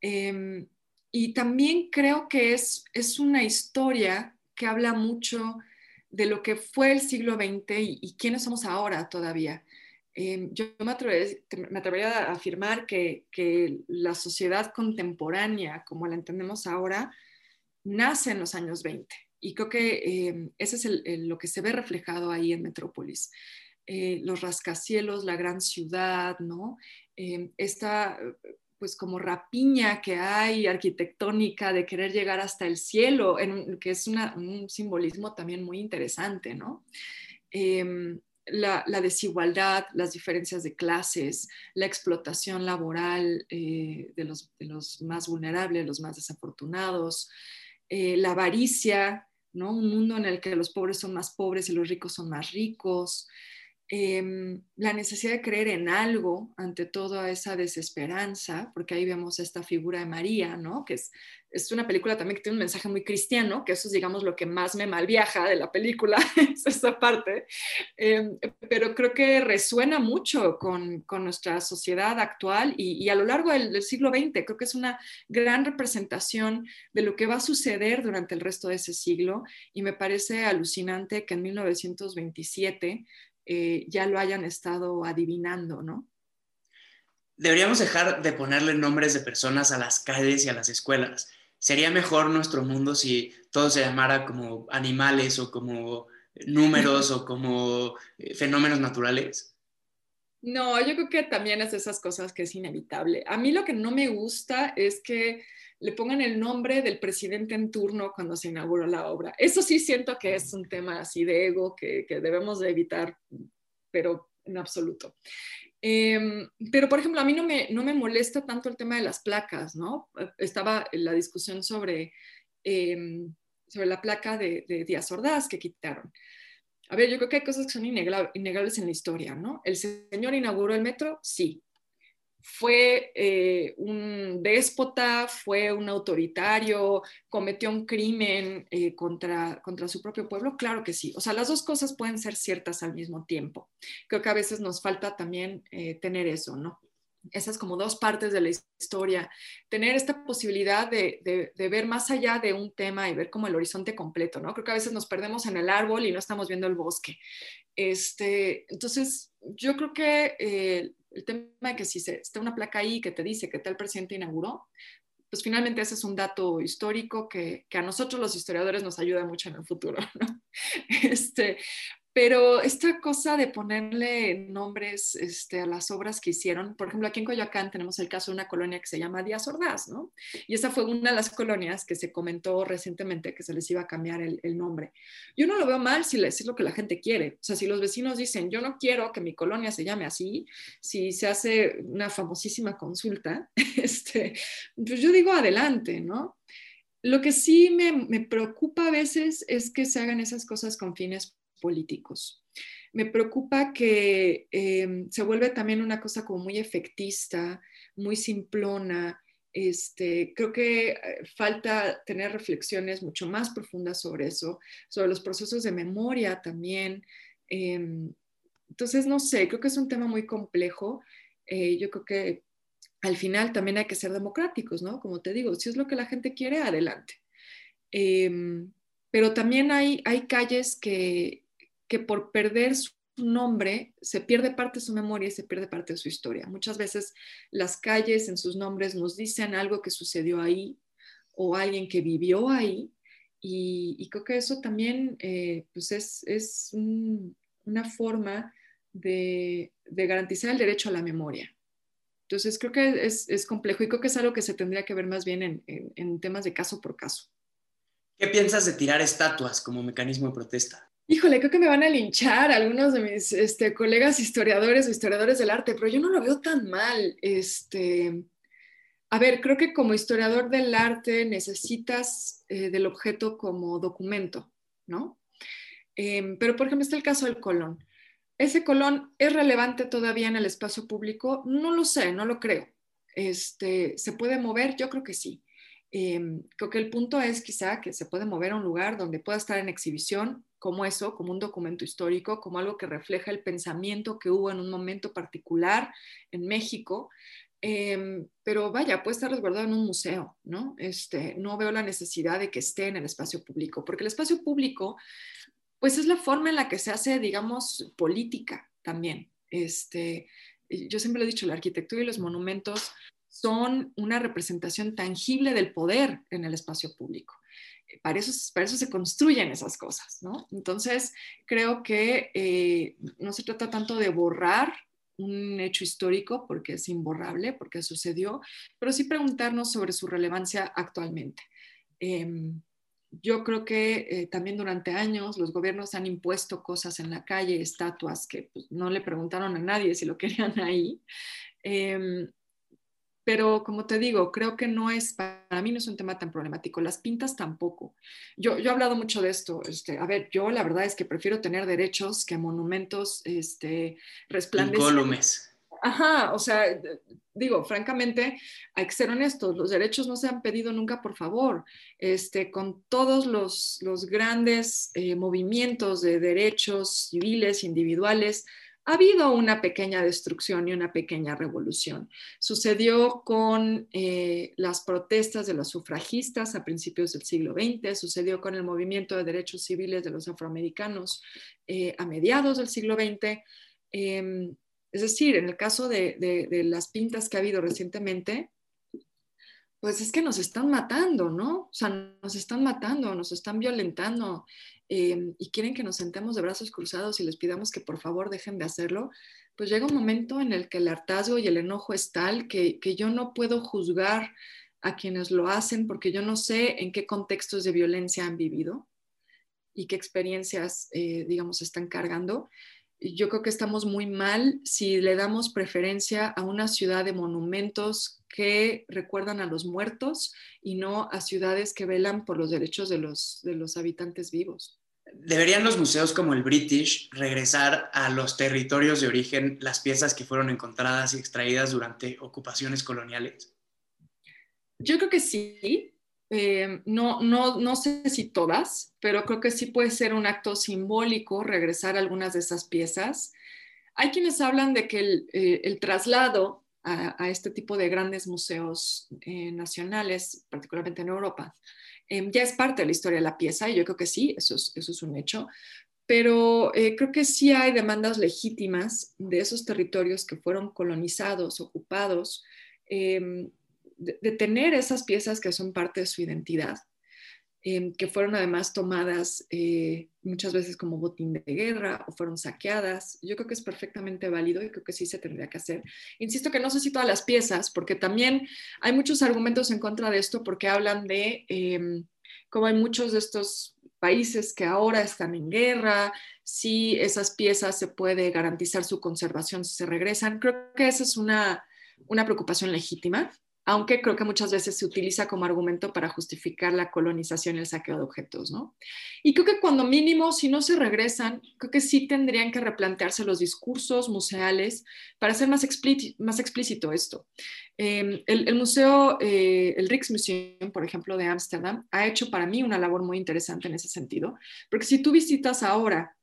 Em, y también creo que es, es una historia que habla mucho de lo que fue el siglo XX y, quiénes somos ahora todavía. Em, yo me atrevería, a afirmar que, que, la sociedad contemporánea, como la entendemos ahora, nace en los años 20. Y creo que eh, ese es lo que se ve reflejado ahí en Metrópolis. Eh, los rascacielos, la gran ciudad, ¿no? esta pues como rapiña que hay arquitectónica de querer llegar hasta el cielo, en, que es un simbolismo también muy interesante, ¿no? Em, la, desigualdad, las diferencias de clases, la explotación laboral eh, de, los, más vulnerables, los más desafortunados, eh, la avaricia, ¿no? Un mundo en el que los pobres son más pobres y los ricos son más ricos, Em, la necesidad de creer en algo ante toda esa desesperanza, porque ahí vemos esta figura de María, ¿no? Que es, es una película también que tiene un mensaje muy cristiano, que eso es, digamos, lo que más me malviaja de la película, es esa parte, em, pero creo que resuena mucho con, con nuestra sociedad actual y, a lo largo del, siglo XX, creo que es una gran representación de lo que va a suceder durante el resto de ese siglo y me parece alucinante que en 1927 eh, ya lo hayan estado adivinando, ¿no? Deberíamos dejar de ponerle nombres de personas a las calles y a las escuelas. ¿Sería mejor nuestro mundo si todo se llamara como animales o como números o como eh, fenómenos naturales? No, yo creo que también es de esas cosas que es inevitable. A mí lo que no me gusta es que le pongan el nombre del presidente en turno cuando se inauguró la obra. Eso sí siento que es un tema así de ego que, debemos de evitar, pero en absoluto. Em, pero, por ejemplo, a mí no me, no me molesta tanto el tema de las placas, ¿no? Estaba la discusión sobre, em, sobre la placa de Díaz Ordaz que quitaron. A ver, yo creo que hay cosas que son innegables en la historia, ¿no? ¿El señor inauguró el metro? Sí fue eh, un déspota, fue un autoritario, cometió un crimen eh, contra, contra su propio pueblo? Claro que sí. O sea, las dos cosas pueden ser ciertas al mismo tiempo. Creo que a veces nos falta también eh, tener eso, ¿no? Esas como dos partes de la historia, tener esta posibilidad de, de, ver más allá de un tema y ver como el horizonte completo, ¿no? Creo que a veces nos perdemos en el árbol y no estamos viendo el bosque. Este, entonces, yo creo que el tema de que si se, está una placa ahí que te dice que tal presidente inauguró, pues finalmente ese es un dato histórico que, que, a nosotros los historiadores nos ayuda mucho en el futuro. ¿no? Este, pero esta cosa de ponerle nombres este, a las obras que hicieron, por ejemplo, aquí en Coyoacán tenemos el caso de una colonia que se llama Díaz Ordaz, ¿no? Y esa fue una de las colonias que se comentó recientemente que se les iba a cambiar el, nombre. Yo no lo veo mal si es lo que la gente quiere. O sea, si los vecinos dicen, yo no quiero que mi colonia se llame así, si se hace una famosísima consulta, este, pues yo digo adelante, ¿no? Lo que sí me, me preocupa a veces es que se hagan esas cosas con fines políticos. Me preocupa que em, se vuelve también una cosa como muy efectista, muy simplona. Este, creo que eh, falta tener reflexiones mucho más profundas sobre eso, sobre los procesos de memoria también. Em, entonces, no sé, creo que es un tema muy complejo. Eh, yo creo que al final también hay que ser democráticos, ¿no? Como te digo, si es lo que la gente quiere, adelante. Em, pero también hay, hay calles que, que por perder su nombre se pierde parte de su memoria y se pierde parte de su historia. Muchas veces las calles en sus nombres nos dicen algo que sucedió ahí o alguien que vivió ahí y, creo que eso también eh, pues es, una forma de, garantizar el derecho a la memoria. Entonces creo que es, complejo y creo que es algo que se tendría que ver más bien en, en temas de caso por caso. ¿Qué piensas de tirar estatuas como mecanismo de protesta? Híjole, creo que me van a linchar algunos de mis este, colegas historiadores o historiadores del arte, pero yo no lo veo tan mal. Este, a ver, creo que como historiador del arte necesitas eh, del objeto como documento, ¿no? Em, pero, por ejemplo, está el caso del colón. ¿Ese colón es relevante todavía en el espacio público? No lo sé, no lo creo. Este, ¿Se puede mover? Yo creo que sí. Em, creo que el punto es quizá que se puede mover a un lugar donde pueda estar en exhibición como eso, como un documento histórico, como algo que refleja el pensamiento que hubo en un momento particular en México. Em, pero vaya, puede estar resguardado en un museo, ¿no? Este, no veo la necesidad de que esté en el espacio público, porque el espacio público, pues es la forma en la que se hace, digamos, política también. Este, yo siempre lo he dicho, la arquitectura y los monumentos son una representación tangible del poder en el espacio público. Para eso, se construyen esas cosas, ¿no? Entonces, creo que eh, no se trata tanto de borrar un hecho histórico, porque es imborrable, porque sucedió, pero sí preguntarnos sobre su relevancia actualmente. Em, yo creo que eh, también durante años los gobiernos han impuesto cosas en la calle, estatuas que pues, no le preguntaron a nadie si lo querían ahí. Em, pero como te digo, creo que no es, para mí no es un tema tan problemático, las pintas tampoco. Yo, yo he hablado mucho de esto, este, a ver, yo la verdad es que prefiero tener derechos que monumentos este, resplandecientes. Ajá, o sea, digo, francamente, hay que ser honestos, los derechos no se han pedido nunca por favor. Este, con todos los, los grandes eh, movimientos de derechos civiles, individuales, ha habido una pequeña destrucción y una pequeña revolución. Sucedió con eh, las protestas de los sufragistas a principios del siglo XX, sucedió con el movimiento de derechos civiles de los afroamericanos eh, a mediados del siglo XX. Em, es decir, en el caso de, de las pintas que ha habido recientemente, pues es que nos están matando, ¿no? O sea, nos están matando, nos están violentando eh, y quieren que nos sentemos de brazos cruzados y les pidamos que por favor dejen de hacerlo, pues llega un momento en el que el hartazgo y el enojo es tal que, que yo no puedo juzgar a quienes lo hacen porque yo no sé en qué contextos de violencia han vivido y qué experiencias, eh, digamos, están cargando yo creo que estamos muy mal si le damos preferencia a una ciudad de monumentos que recuerdan a los muertos y no a ciudades que velan por los derechos de los, de los habitantes vivos. ¿Deberían los museos como el British regresar a los territorios de origen las piezas que fueron encontradas y extraídas durante ocupaciones coloniales? Yo creo que sí, eh, no, no, no sé si todas, pero creo que sí puede ser un acto simbólico regresar algunas de esas piezas. Hay quienes hablan de que el, eh, traslado a, este tipo de grandes museos eh, nacionales, particularmente en Europa, ya es parte de la historia de la pieza y yo creo que sí, eso es, eso es un hecho, pero creo que sí hay demandas legítimas de esos territorios que fueron colonizados, ocupados, de, tener esas piezas que son parte de su identidad, em, que fueron además tomadas eh, muchas veces como botín de guerra o fueron saqueadas. Yo creo que es perfectamente válido y creo que sí se tendría que hacer. Insisto que no sé si todas las piezas, porque también hay muchos argumentos en contra de esto, porque hablan de eh, cómo hay muchos de estos países que ahora están en guerra, si esas piezas se puede garantizar su conservación si se regresan. Creo que esa es una, una preocupación legítima aunque creo que muchas veces se utiliza como argumento para justificar la colonización y el saqueo de objetos, ¿no? Y creo que cuando mínimo, si no se regresan, creo que sí tendrían que replantearse los discursos museales para hacer más, explícito esto. Em, el, museo, eh, el Rijksmuseum, por ejemplo, de Ámsterdam, ha hecho para mí una labor muy interesante en ese sentido, porque si tú visitas ahora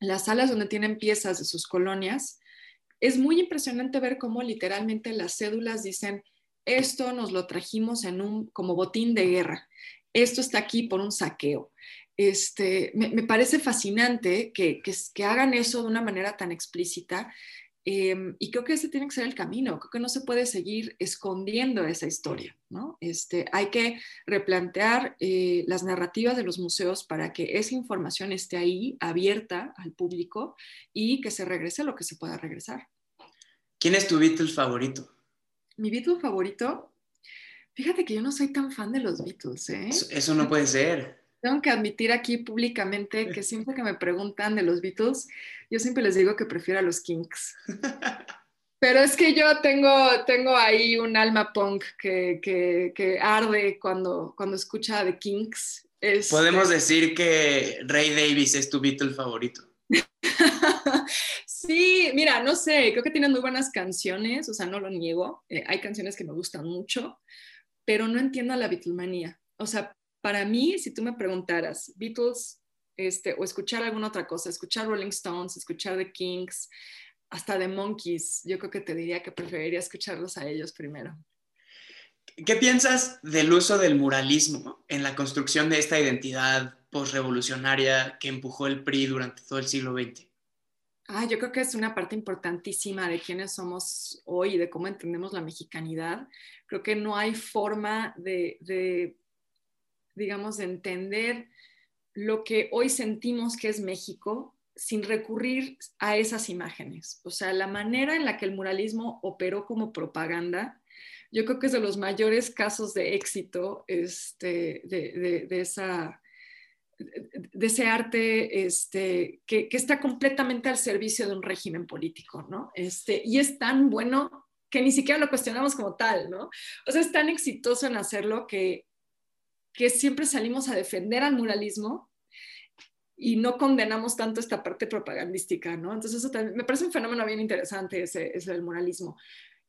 las salas donde tienen piezas de sus colonias, es muy impresionante ver cómo literalmente las cédulas dicen esto nos lo trajimos en un, como botín de guerra, esto está aquí por un saqueo. Este, me, parece fascinante que, que, hagan eso de una manera tan explícita em, y creo que ese tiene que ser el camino, creo que no se puede seguir escondiendo esa historia, ¿no? Este, hay que replantear eh, las narrativas de los museos para que esa información esté ahí, abierta al público y que se regrese lo que se pueda regresar. ¿Quién es tu Beatles favorito? Mi Beatle favorito, fíjate que yo no soy tan fan de los Beatles, ¿eh? Eso, no puede ser. Tengo que admitir aquí públicamente que siempre que me preguntan de los Beatles, yo siempre les digo que prefiero a los Kinks. Pero es que yo tengo, tengo ahí un alma punk que, que, arde cuando, cuando escucha The Kinks. Podemos decir que Ray Davis es tu Beatle favorito. Sí, mira, no sé, creo que tienen muy buenas canciones, o sea, no lo niego. Eh, hay canciones que me gustan mucho, pero no entiendo la Beatlemanía. O sea, para mí, si tú me preguntaras, Beatles, este, o escuchar alguna otra cosa, escuchar Rolling Stones, escuchar The Kings, hasta The Monkeys, yo creo que te diría que preferiría escucharlos a ellos primero. ¿Qué piensas del uso del muralismo en la construcción de esta identidad postrevolucionaria que empujó el PRI durante todo el siglo XX? Ah, yo creo que es una parte importantísima de quiénes somos hoy y de cómo entendemos la mexicanidad. Creo que no hay forma de, digamos, de entender lo que hoy sentimos que es México sin recurrir a esas imágenes. O sea, la manera en la que el muralismo operó como propaganda, yo creo que es de los mayores casos de éxito este, de esa de ese arte este, que, está completamente al servicio de un régimen político, ¿no? Este, y es tan bueno que ni siquiera lo cuestionamos como tal, ¿no? O sea, es tan exitoso en hacerlo que, que siempre salimos a defender al muralismo y no condenamos tanto esta parte propagandística, ¿no? Entonces eso también, me parece un fenómeno bien interesante ese, ese del muralismo.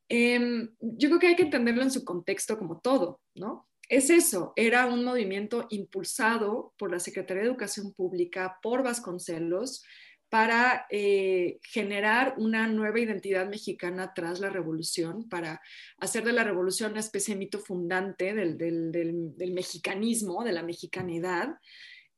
Em, yo creo que hay que entenderlo en su contexto como todo, ¿no? Es eso, era un movimiento impulsado por la Secretaría de Educación Pública, por Vasconcelos, para eh, generar una nueva identidad mexicana tras la revolución, para hacer de la revolución una especie de mito fundante del, mexicanismo, de la mexicanidad.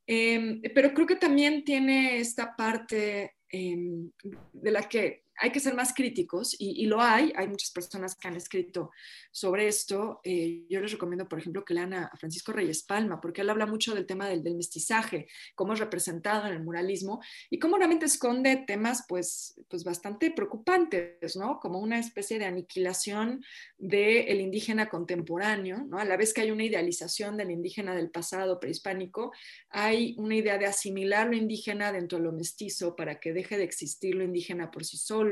Em, pero creo que también tiene esta parte em, de la que hay que ser más críticos y, lo hay, hay muchas personas que han escrito sobre esto. Eh, yo les recomiendo, por ejemplo, que lean a, Francisco Reyes Palma, porque él habla mucho del tema del, mestizaje, cómo es representado en el muralismo y cómo realmente esconde temas pues, pues bastante preocupantes, ¿no? Como una especie de aniquilación del indígena contemporáneo, ¿no? A la vez que hay una idealización del indígena del pasado prehispánico, hay una idea de asimilar lo indígena dentro de lo mestizo para que deje de existir lo indígena por sí solo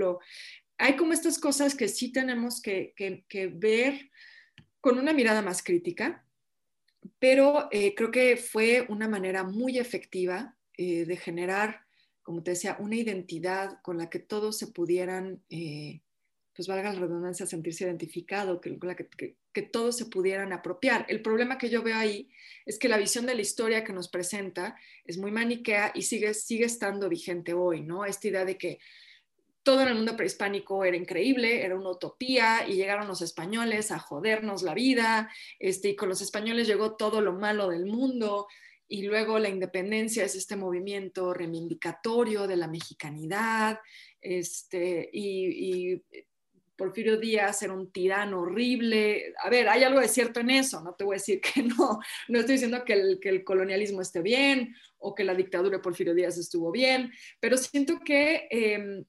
hay como estas cosas que sí tenemos que, ver con una mirada más crítica, pero eh, creo que fue una manera muy efectiva eh, de generar, como te decía, una identidad con la que todos se pudieran, eh, pues valga la redundancia, sentirse identificado, que, que, que, todos se pudieran apropiar. El problema que yo veo ahí es que la visión de la historia que nos presenta es muy maniquea y sigue, sigue estando vigente hoy, ¿no? Esta idea de que todo en el mundo prehispánico era increíble, era una utopía y llegaron los españoles a jodernos la vida, este, y con los españoles llegó todo lo malo del mundo y luego la independencia es este movimiento reivindicatorio de la mexicanidad, este, y, Porfirio Díaz era un tirano horrible. A ver, hay algo de cierto en eso, no te voy a decir que no, no estoy diciendo que el, que el colonialismo esté bien o que la dictadura de Porfirio Díaz estuvo bien, pero siento que em,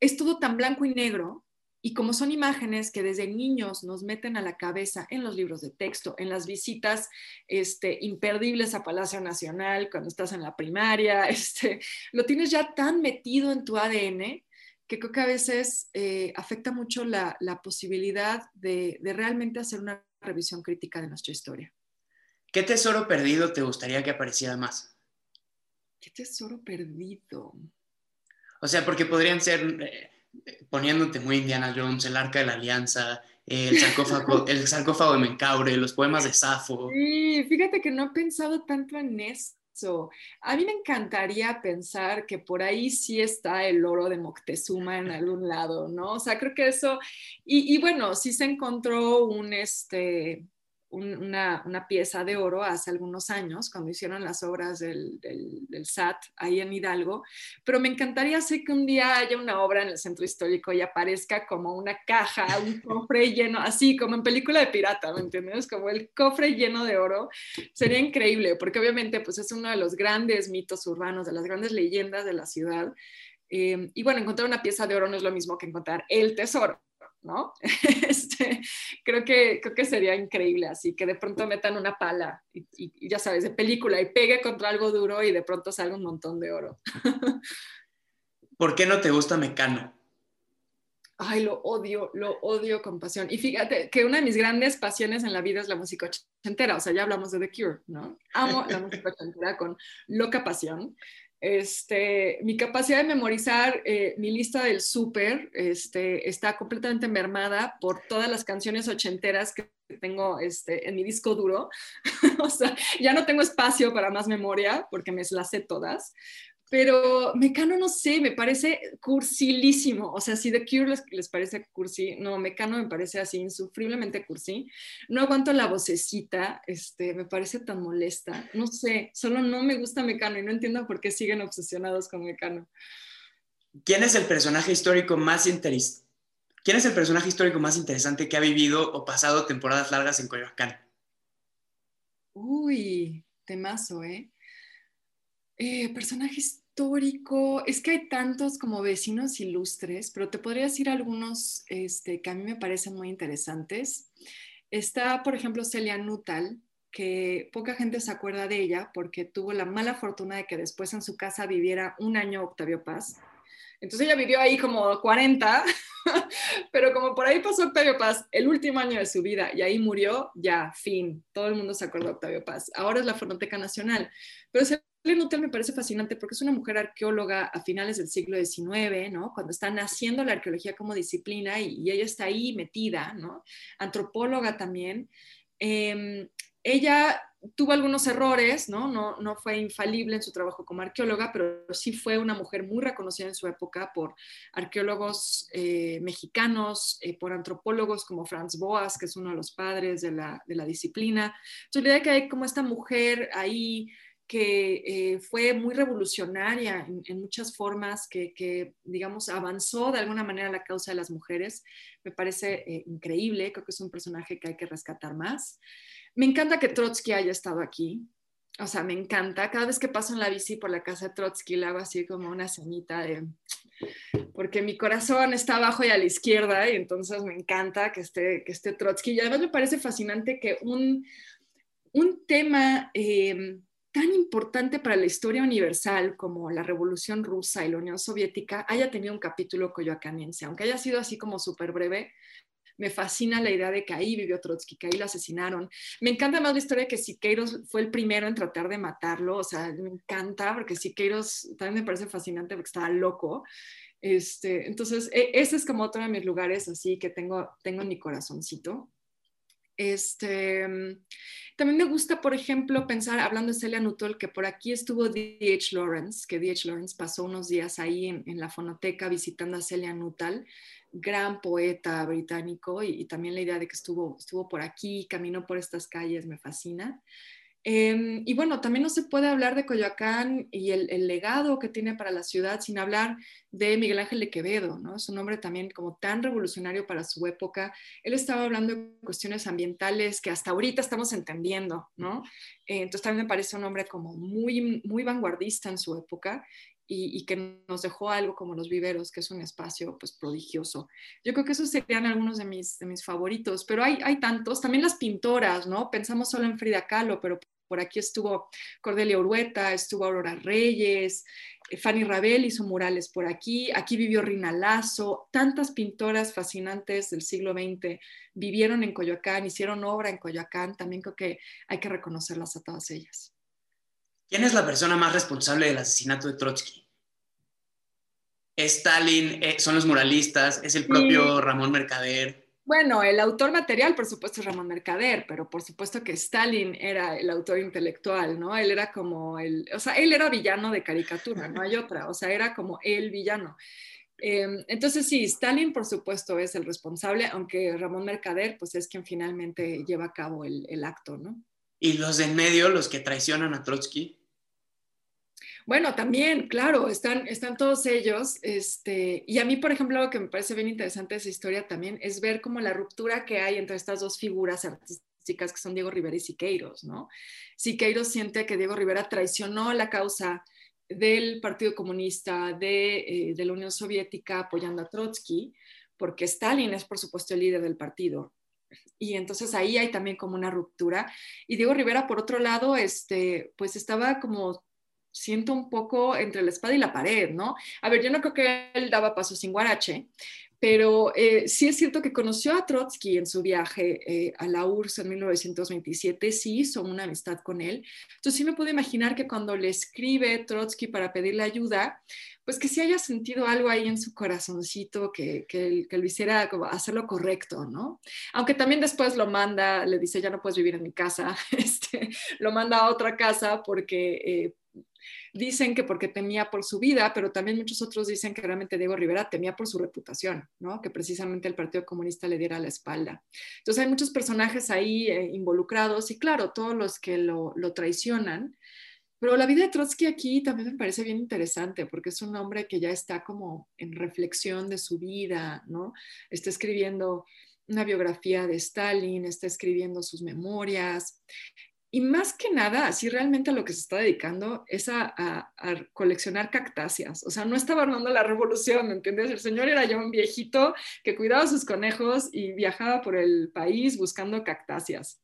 es todo tan blanco y negro y como son imágenes que desde niños nos meten a la cabeza en los libros de texto, en las visitas este, imperdibles a Palacio Nacional cuando estás en la primaria, este, lo tienes ya tan metido en tu ADN que creo que a veces eh, afecta mucho la, posibilidad de, de realmente hacer una revisión crítica de nuestra historia. ¿Qué tesoro perdido te gustaría que apareciera más? ¿Qué tesoro perdido? O sea, porque podrían ser, eh, poniéndote muy Indiana Jones, el Arca de la Alianza, el sarcófago, el sarcófago de Mencaure, los poemas de Safo. Sí, fíjate que no he pensado tanto en eso. A mí me encantaría pensar que por ahí sí está el oro de Moctezuma en algún lado, ¿no? O sea, creo que eso, y, y bueno, sí se encontró un, este, una, pieza de oro hace algunos años, cuando hicieron las obras del, SAT ahí en Hidalgo, pero me encantaría hacer que un día haya una obra en el centro histórico y aparezca como una caja, un cofre lleno, así como en película de pirata, ¿me entiendes? Como el cofre lleno de oro. Sería increíble, porque obviamente pues es uno de los grandes mitos urbanos, de las grandes leyendas de la ciudad. Eh, y bueno, encontrar una pieza de oro no es lo mismo que encontrar el tesoro. ¿No? Este, creo, que, creo que sería increíble así, que de pronto metan una pala y, ya sabes, de película y pegue contra algo duro y de pronto salga un montón de oro. ¿Por qué no te gusta Mecano? Ay, lo odio, lo odio con pasión. Y fíjate que una de mis grandes pasiones en la vida es la música ochentera, o sea, ya hablamos de The Cure, ¿no? Amo la música ochentera con loca pasión. Este, mi capacidad de memorizar eh, mi lista del súper este, está completamente mermada por todas las canciones ochenteras que tengo este, en mi disco duro. o sea, ya no tengo espacio para más memoria porque me las sé todas. Pero Mecano, no sé, me parece cursilísimo. O sea, si The Cure les, parece cursi, no, Mecano me parece así insufriblemente cursi. No aguanto la vocecita, este, me parece tan molesta. No sé, solo no me gusta Mecano y no entiendo por qué siguen obsesionados con Mecano. ¿Quién es el personaje histórico más interesante? ¿Quién es el personaje histórico más interesante que ha vivido o pasado temporadas largas en Coyoacán? Uy, temazo, ¿eh? Eh, personaje histórico, es que hay tantos como vecinos ilustres, pero te podría decir algunos este, que a mí me parecen muy interesantes. Está, por ejemplo, Celia Nutal, que poca gente se acuerda de ella porque tuvo la mala fortuna de que después en su casa viviera un año Octavio Paz, Entonces ella vivió ahí como 40, pero como por ahí pasó Octavio Paz el último año de su vida y ahí murió, ya, fin. Todo el mundo se acuerda de Octavio Paz. Ahora es la Fonoteca Nacional. Pero Celia Nutel me parece fascinante porque es una mujer arqueóloga a finales del siglo XIX, ¿no? Cuando está naciendo la arqueología como disciplina y, ella está ahí metida, ¿no? Antropóloga también. Em, ella tuvo algunos errores, ¿no? ¿no? Fue infalible en su trabajo como arqueóloga, pero sí fue una mujer muy reconocida en su época por arqueólogos eh, mexicanos, eh, por antropólogos como Franz Boas, que es uno de los padres de la, de disciplina. Entonces, la idea que hay como esta mujer ahí que eh, fue muy revolucionaria en, muchas formas, que, digamos, avanzó de alguna manera la causa de las mujeres, me parece increíble, creo que es un personaje que hay que rescatar más. Me encanta que Trotsky haya estado aquí. O sea, me encanta. Cada vez que paso en la bici por la casa de Trotsky, le hago así como una ceñita de... Porque mi corazón está abajo y a la izquierda, y entonces me encanta que esté, que esté Trotsky. Y además me parece fascinante que un, un tema eh, tan importante para la historia universal como la Revolución Rusa y la Unión Soviética haya tenido un capítulo coyoacanense, aunque haya sido así como súper breve, me fascina la idea de que ahí vivió Trotsky, que ahí lo asesinaron. Me encanta más la historia de que Siqueiros fue el primero en tratar de matarlo, o sea, me encanta porque Siqueiros también me parece fascinante porque estaba loco. Este, entonces, e, ese es como otro de mis lugares así que tengo, tengo en mi corazoncito. Este, también me gusta, por ejemplo, pensar, hablando de Celia Nutol, que por aquí estuvo D.H. Lawrence, que D.H. Lawrence pasó unos días ahí en, la fonoteca visitando a Celia Nuttall gran poeta británico y, también la idea de que estuvo, estuvo por aquí, caminó por estas calles, me fascina. Em, y bueno, también no se puede hablar de Coyoacán y el, legado que tiene para la ciudad sin hablar de Miguel Ángel de Quevedo, ¿no? Es un hombre también como tan revolucionario para su época. Él estaba hablando de cuestiones ambientales que hasta ahorita estamos entendiendo, ¿no? Eh, entonces también me parece un hombre como muy, muy vanguardista en su época y, que nos dejó algo como los viveros, que es un espacio pues prodigioso. Yo creo que esos serían algunos de mis, de mis favoritos, pero hay, hay tantos, también las pintoras, ¿no? Pensamos solo en Frida Kahlo, pero por aquí estuvo Cordelia Urueta, estuvo Aurora Reyes, eh, Fanny Rabel hizo murales por aquí, aquí vivió Rina Lazo, tantas pintoras fascinantes del siglo XX vivieron en Coyoacán, hicieron obra en Coyoacán, también creo que hay que reconocerlas a todas ellas. ¿Quién es la persona más responsable del asesinato de Trotsky? Stalin, eh, son los muralistas, es el propio Ramón Mercader. Bueno, el autor material, por supuesto, es Ramón Mercader, pero por supuesto que Stalin era el autor intelectual, ¿no? Él era como el, o sea, él era villano de caricatura, no hay otra, o sea, era como el villano. Em, entonces sí, Stalin por supuesto es el responsable, aunque Ramón Mercader pues es quien finalmente lleva a cabo el, el acto, ¿no? ¿Y los de en medio, los que traicionan a Trotsky? Bueno, también, claro, están, están todos ellos. Este, y a mí, por ejemplo, lo que me parece bien interesante de esa historia también es ver como la ruptura que hay entre estas dos figuras artísticas que son Diego Rivera y Siqueiros, ¿no? Siqueiros siente que Diego Rivera traicionó la causa del Partido Comunista, de, eh, de la Unión Soviética apoyando a Trotsky, porque Stalin es, por supuesto, el líder del partido. Y entonces ahí hay también como una ruptura. Y Diego Rivera, por otro lado, este, pues estaba como siento un poco entre la espada y la pared, ¿no? A ver, yo no creo que él daba paso sin guarache, pero eh, sí es cierto que conoció a Trotsky en su viaje eh, a la URSS en 1927, sí hizo una amistad con él. Entonces sí me puedo imaginar que cuando le escribe Trotsky para pedirle ayuda, pues que sí haya sentido algo ahí en su corazoncito que, que, que lo hiciera como hacer lo correcto, ¿no? Aunque también después lo manda, le dice, ya no puedes vivir en mi casa, este, lo manda a otra casa porque... Eh, dicen que porque temía por su vida, pero también muchos otros dicen que realmente Diego Rivera temía por su reputación, ¿no? que precisamente el Partido Comunista le diera la espalda. Entonces hay muchos personajes ahí eh, involucrados y claro, todos los que lo, lo traicionan. Pero la vida de Trotsky aquí también me parece bien interesante porque es un hombre que ya está como en reflexión de su vida, ¿no? Está escribiendo una biografía de Stalin, está escribiendo sus memorias y más que nada, así realmente a lo que se está dedicando es a, coleccionar cactáceas. O sea, no estaba armando la revolución, ¿me entiendes? El señor era ya un viejito que cuidaba sus conejos y viajaba por el país buscando cactáceas.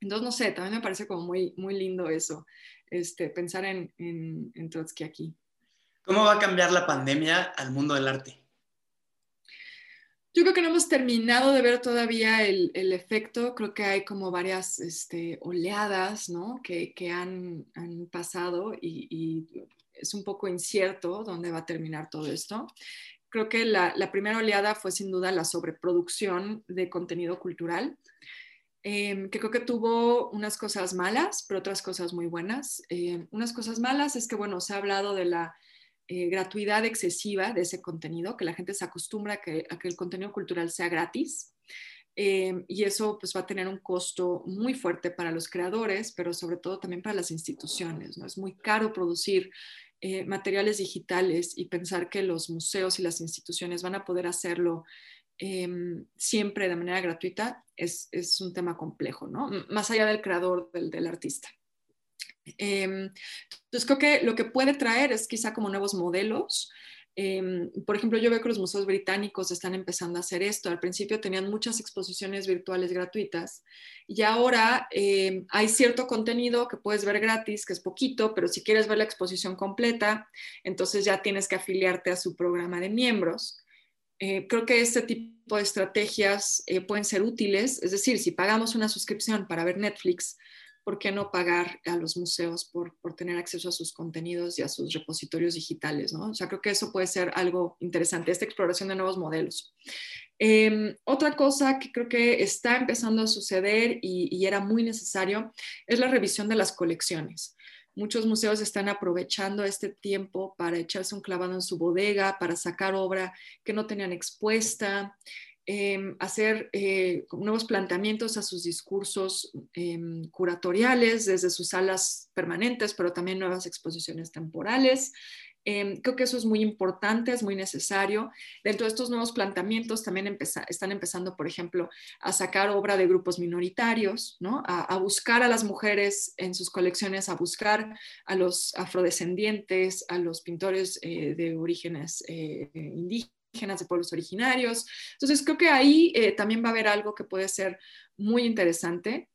Entonces, no sé, también me parece como muy, muy lindo eso, este, pensar en, en, Trotsky aquí. ¿Cómo va a cambiar la pandemia al mundo del arte? Yo creo que no hemos terminado de ver todavía el, efecto. Creo que hay como varias este, oleadas ¿no? que, han, pasado y, es un poco incierto dónde va a terminar todo esto. Creo que la, primera oleada fue sin duda la sobreproducción de contenido cultural, em, que creo que tuvo unas cosas malas, pero otras cosas muy buenas. Em, unas cosas malas es que, bueno, se ha hablado de la eh, gratuidad excesiva de ese contenido, que la gente se acostumbra a que, el contenido cultural sea gratis. Eh, y eso pues va a tener un costo muy fuerte para los creadores, pero sobre todo también para las instituciones. ¿no? Es muy caro producir eh, materiales digitales y pensar que los museos y las instituciones van a poder hacerlo siempre de manera gratuita es, un tema complejo, ¿no? más allá del creador, del artista. Em, entonces creo que lo que puede traer es quizá como nuevos modelos. Em, por ejemplo, yo veo que los museos británicos están empezando a hacer esto. Al principio tenían muchas exposiciones virtuales gratuitas y ahora em, hay cierto contenido que puedes ver gratis, que es poquito, pero si quieres ver la exposición completa, entonces ya tienes que afiliarte a su programa de miembros. Eh, creo que este tipo de estrategias eh, pueden ser útiles, es decir, si pagamos una suscripción para ver Netflix, ¿por qué no pagar a los museos por, tener acceso a sus contenidos y a sus repositorios digitales? ¿no? O sea, creo que eso puede ser algo interesante, esta exploración de nuevos modelos. Em, otra cosa que creo que está empezando a suceder y, era muy necesario es la revisión de las colecciones. Muchos museos están aprovechando este tiempo para echarse un clavado en su bodega, para sacar obra que no tenían expuesta, Em, hacer eh, nuevos planteamientos a sus discursos em, curatoriales desde sus salas permanentes, pero también nuevas exposiciones temporales. Em, creo que eso es muy importante, es muy necesario. Dentro de estos nuevos planteamientos también están empezando, por ejemplo, a sacar obra de grupos minoritarios, ¿no? a, buscar a las mujeres en sus colecciones, a buscar a los afrodescendientes, a los pintores eh, de orígenes eh, indígenas de pueblos originarios. Entonces, creo que ahí eh, también va a haber algo que puede ser muy interesante.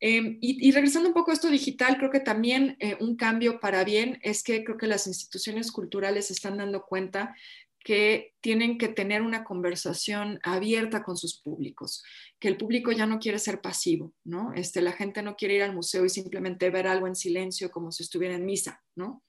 Em, y, regresando un poco a esto digital, creo que también eh, un cambio para bien es que creo que las instituciones culturales están dando cuenta que tienen que tener una conversación abierta con sus públicos, que el público ya no quiere ser pasivo, ¿no? Este, la gente no quiere ir al museo y simplemente ver algo en silencio como si estuviera en misa, ¿no?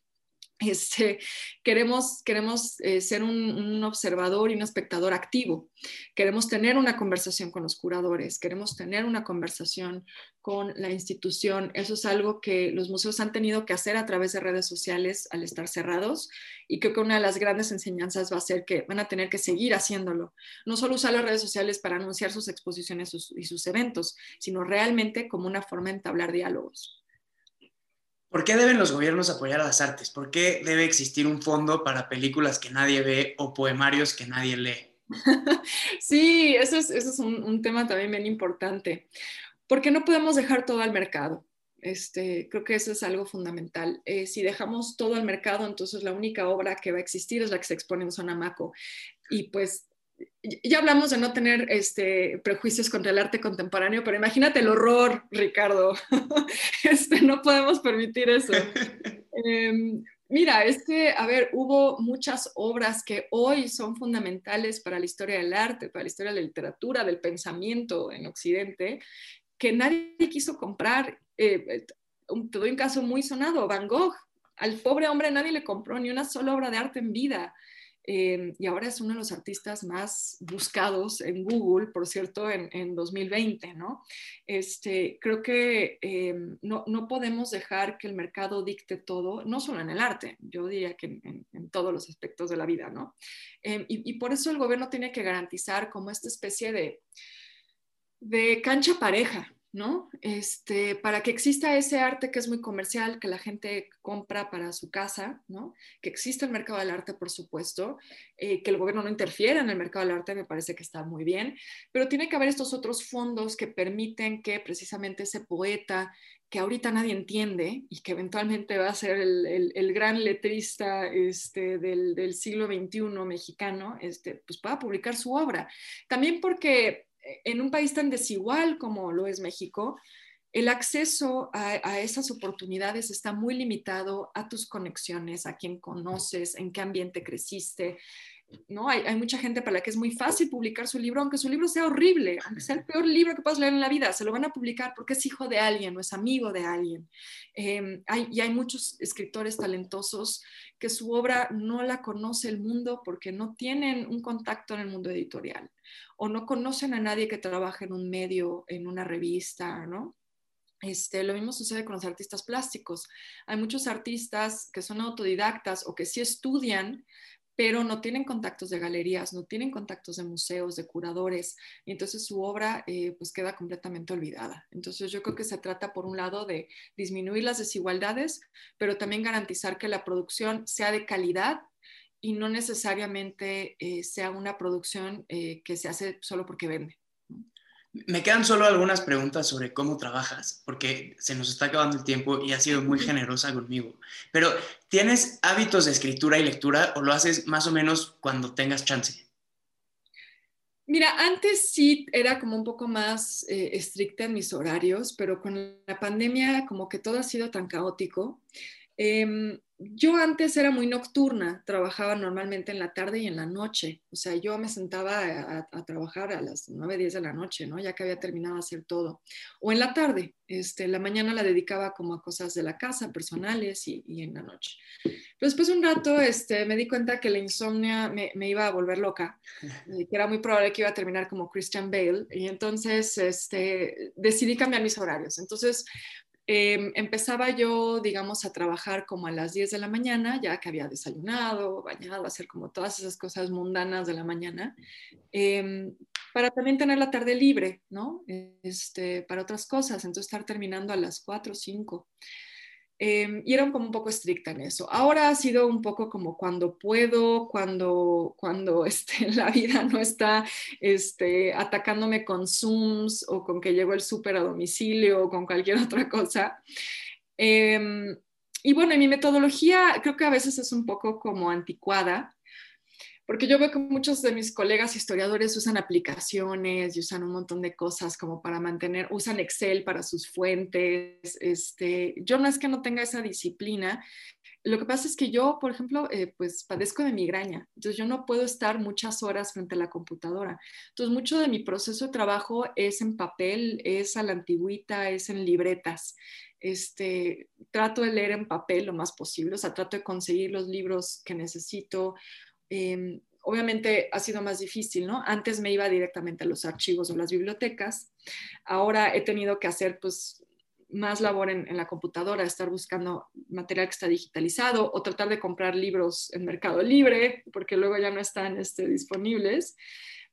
Este, queremos, queremos eh, ser un, observador y un espectador activo. Queremos tener una conversación con los curadores, queremos tener una conversación con la institución. Eso es algo que los museos han tenido que hacer a través de redes sociales al estar cerrados y creo que una de las grandes enseñanzas va a ser que van a tener que seguir haciéndolo. No solo usar las redes sociales para anunciar sus exposiciones y sus eventos, sino realmente como una forma de entablar diálogos. ¿Por qué deben los gobiernos apoyar a las artes? ¿Por qué debe existir un fondo para películas que nadie ve o poemarios que nadie lee? Sí, eso es, un, tema también bien importante. Porque no podemos dejar todo al mercado. Este, creo que eso es algo fundamental. Eh, si dejamos todo al mercado, entonces la única obra que va a existir es la que se expone en Sonamaco. Y pues ya hablamos de no tener este, prejuicios contra el arte contemporáneo, pero imagínate el horror, Ricardo. Este, no podemos permitir eso. Em, mira, es que, a ver, hubo muchas obras que hoy son fundamentales para la historia del arte, para la historia de la literatura, del pensamiento en Occidente, que nadie quiso comprar. Eh, te doy un caso muy sonado, Van Gogh. Al pobre hombre nadie le compró ni una sola obra de arte en vida. Em, y ahora es uno de los artistas más buscados en Google, por cierto, en, 2020, ¿no? Este, creo que em, no, no, podemos dejar que el mercado dicte todo, no solo en el arte, yo diría que en, todos los aspectos de la vida, ¿no? Em, y, y, por eso el gobierno tiene que garantizar como esta especie de, de cancha pareja, ¿no? Este, para que exista ese arte que es muy comercial, que la gente compra para su casa, ¿no? Que exista el mercado del arte, por supuesto, eh, que el gobierno no interfiera en el mercado del arte, me parece que está muy bien, pero tiene que haber estos otros fondos que permiten que precisamente ese poeta que ahorita nadie entiende y que eventualmente va a ser el, gran letrista este, del, del, siglo XXI mexicano, este, pues pueda publicar su obra. También porque en un país tan desigual como lo es México, el acceso a, esas oportunidades está muy limitado a tus conexiones, a quién conoces, en qué ambiente creciste. ¿No? Hay, mucha gente para la que es muy fácil publicar su libro, aunque su libro sea horrible, aunque sea el peor libro que puedas leer en la vida, se lo van a publicar porque es hijo de alguien o es amigo de alguien. Em, hay, y hay muchos escritores talentosos que su obra no la conoce el mundo porque no tienen un contacto en el mundo editorial o no conocen a nadie que trabaje en un medio, en una revista, ¿no? Este, lo mismo sucede con los artistas plásticos. Hay muchos artistas que son autodidactas o que sí estudian, pero no tienen contactos de galerías, no tienen contactos de museos, de curadores, y entonces su obra eh, pues queda completamente olvidada. Entonces yo creo que se trata por un lado de disminuir las desigualdades, pero también garantizar que la producción sea de calidad y no necesariamente eh, sea una producción eh, que se hace solo porque vende. Me quedan solo algunas preguntas sobre cómo trabajas, porque se nos está acabando el tiempo y has sido muy generosa conmigo. Pero, ¿tienes hábitos de escritura y lectura o lo haces más o menos cuando tengas chance? Mira, antes sí era como un poco más eh, estricta en mis horarios, pero con la pandemia como que todo ha sido tan caótico. Em, yo antes era muy nocturna, trabajaba normalmente en la tarde y en la noche. O sea, yo me sentaba a, trabajar a las 9, 10 de la noche, ¿no? Ya que había terminado de hacer todo. O en la tarde, este, la mañana la dedicaba como a cosas de la casa, personales y, en la noche. Pero después de un rato este, me di cuenta que la insomnia me, me iba a volver loca, y que era muy probable que iba a terminar como Christian Bale. Y entonces este, decidí cambiar mis horarios. Entonces Em, empezaba yo, digamos, a trabajar como a las 10 de la mañana, ya que había desayunado, bañado, hacer como todas esas cosas mundanas de la mañana, em, para también tener la tarde libre, ¿no? Este, para otras cosas, entonces estar terminando a las 4 o 5. Em, y era como un poco estricta en eso. Ahora ha sido un poco como cuando puedo, cuando, cuando este, la vida no está este, atacándome con Zooms o con que llego el súper a domicilio o con cualquier otra cosa. Em, y bueno, mi metodología creo que a veces es un poco como anticuada, porque yo veo que muchos de mis colegas historiadores usan aplicaciones y usan un montón de cosas como para mantener, usan Excel para sus fuentes. Este, yo no es que no tenga esa disciplina. Lo que pasa es que yo, por ejemplo, eh, pues padezco de migraña, entonces yo no puedo estar muchas horas frente a la computadora. Entonces mucho de mi proceso de trabajo es en papel, es a la antigüita, es en libretas. Este, trato de leer en papel lo más posible, o sea, trato de conseguir los libros que necesito Em, obviamente ha sido más difícil, ¿no? Antes me iba directamente a los archivos o las bibliotecas, ahora he tenido que hacer pues más labor en, la computadora, estar buscando material que está digitalizado o tratar de comprar libros en Mercado Libre, porque luego ya no están este, disponibles.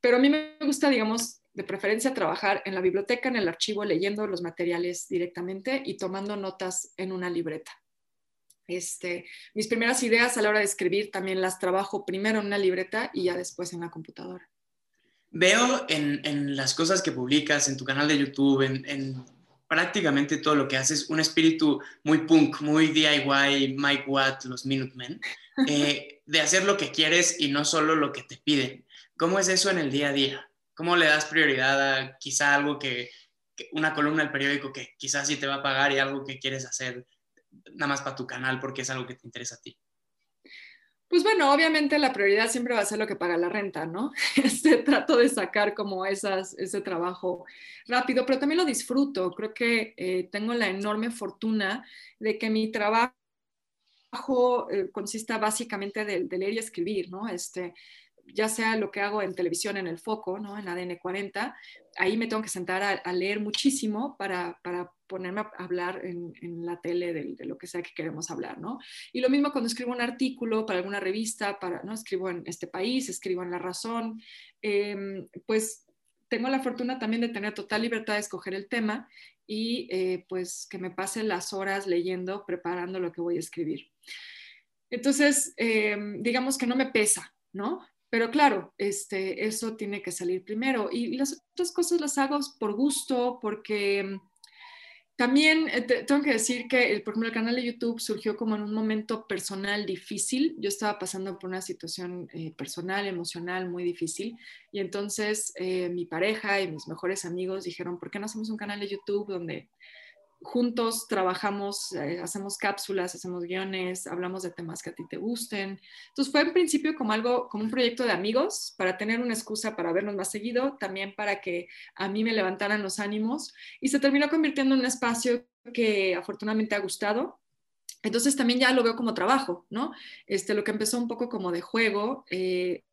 Pero a mí me gusta, digamos, de preferencia trabajar en la biblioteca, en el archivo, leyendo los materiales directamente y tomando notas en una libreta. Este, mis primeras ideas a la hora de escribir también las trabajo primero en una libreta y ya después en la computadora. Veo en, las cosas que publicas, en tu canal de YouTube, en, prácticamente todo lo que haces, un espíritu muy punk, muy DIY, Mike Watt, los Minutemen, eh, de hacer lo que quieres y no solo lo que te piden. ¿Cómo es eso en el día a día? ¿Cómo le das prioridad a quizá algo que, que una columna del periódico que quizás sí te va a pagar y algo que quieres hacer nada más para tu canal porque es algo que te interesa a ti? Pues bueno, obviamente la prioridad siempre va a ser lo que paga la renta, ¿no? Este, trato de sacar como esas, ese trabajo rápido, pero también lo disfruto. Creo que eh, tengo la enorme fortuna de que mi trabajo eh, consista básicamente de, leer y escribir, ¿no? Este, ya sea lo que hago en televisión en el foco, ¿no? en ADN 40, ahí me tengo que sentar a, leer muchísimo para, para, ponerme a hablar en, la tele de, lo que sea que queremos hablar. ¿no? Y lo mismo cuando escribo un artículo para alguna revista, para, ¿no? escribo en este país, escribo en La Razón, em, pues tengo la fortuna también de tener total libertad de escoger el tema y eh, pues que me pase las horas leyendo, preparando lo que voy a escribir. Entonces, em, digamos que no me pesa, ¿no? Pero claro, este, eso tiene que salir primero. Y las otras cosas las hago por gusto, porque mm, también eh, tengo que decir que, el, por ejemplo, canal de YouTube surgió como en un momento personal difícil. Yo estaba pasando por una situación eh, personal, emocional muy difícil. Y entonces eh, mi pareja y mis mejores amigos dijeron, ¿por qué no hacemos un canal de YouTube donde juntos trabajamos, eh, hacemos cápsulas, hacemos guiones, hablamos de temas que a ti te gusten. Entonces fue en principio como algo, como un proyecto de amigos, para tener una excusa para vernos más seguido, también para que a mí me levantaran los ánimos y se terminó convirtiendo en un espacio que afortunadamente ha gustado. Entonces también ya lo veo como trabajo, ¿no? Este, lo que empezó un poco como de juego, eh,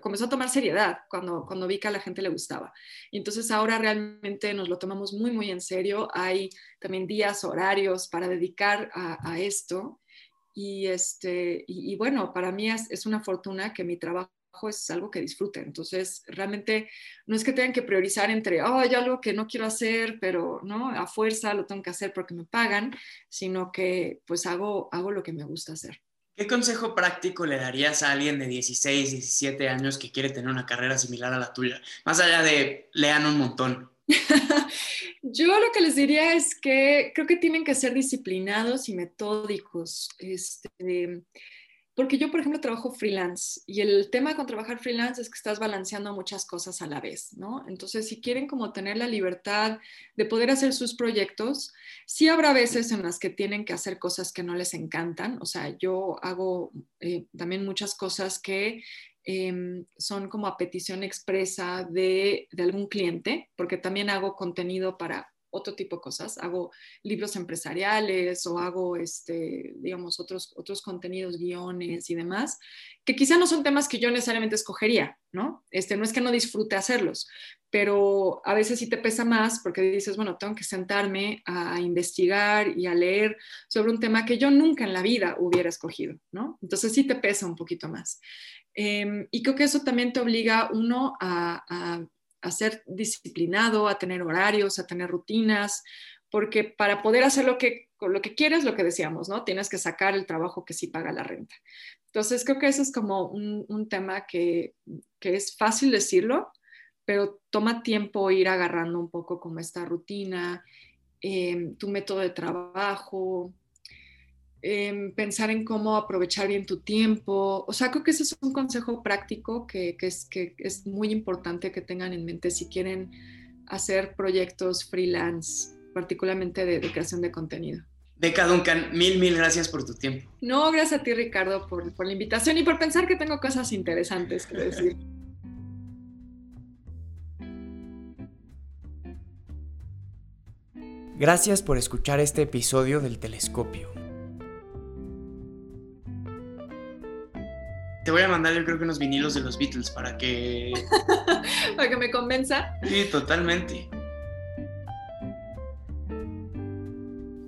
comenzó a tomar seriedad cuando, cuando vi que a la gente le gustaba. Y entonces ahora realmente nos lo tomamos muy, muy en serio. Hay también días, horarios para dedicar a, esto. Y, este, y, bueno, para mí es, es, una fortuna que mi trabajo es algo que disfrute. Entonces, realmente no es que tengan que priorizar entre, oh, hay algo que no quiero hacer, pero no, a fuerza lo tengo que hacer porque me pagan, sino que pues hago, hago lo que me gusta hacer. ¿Qué consejo práctico le darías a alguien de 16, 17 años que quiere tener una carrera similar a la tuya? Más allá de lean un montón. Yo lo que les diría es que creo que tienen que ser disciplinados y metódicos. Este, porque yo, por ejemplo, trabajo freelance y el tema con trabajar freelance es que estás balanceando muchas cosas a la vez, ¿no? Entonces, si quieren como tener la libertad de poder hacer sus proyectos, sí habrá veces en las que tienen que hacer cosas que no les encantan. O sea, yo hago eh, también muchas cosas que em, son como a petición expresa de, de algún cliente, porque también hago contenido para otro tipo de cosas. Hago libros empresariales o hago, este, digamos, otros, otros contenidos, guiones y demás, que quizá no son temas que yo necesariamente escogería, ¿no? Este, no es que no disfrute hacerlos, pero a veces sí te pesa más porque dices, bueno, tengo que sentarme a investigar y a leer sobre un tema que yo nunca en la vida hubiera escogido, ¿no? Entonces sí te pesa un poquito más. Em, y creo que eso también te obliga uno a a ser disciplinado, a tener horarios, a tener rutinas, porque para poder hacer lo que, lo que quieres, lo que decíamos, ¿no? Tienes que sacar el trabajo que sí paga la renta. Entonces, creo que eso es como un, tema que, es fácil decirlo, pero toma tiempo ir agarrando un poco como esta rutina, eh, tu método de trabajo, pensar en cómo aprovechar bien tu tiempo. O sea, creo que ese es un consejo práctico que, es, que es muy importante que tengan en mente si quieren hacer proyectos freelance, particularmente de, creación de contenido. Beca Duncan, mil, mil gracias por tu tiempo. No, gracias a ti, Ricardo, por, por la invitación y por pensar que tengo cosas interesantes que decir. Gracias por escuchar este episodio del Telescopio. Te voy a mandar yo creo que unos vinilos de los Beatles para que... para que me convenza. Sí, totalmente.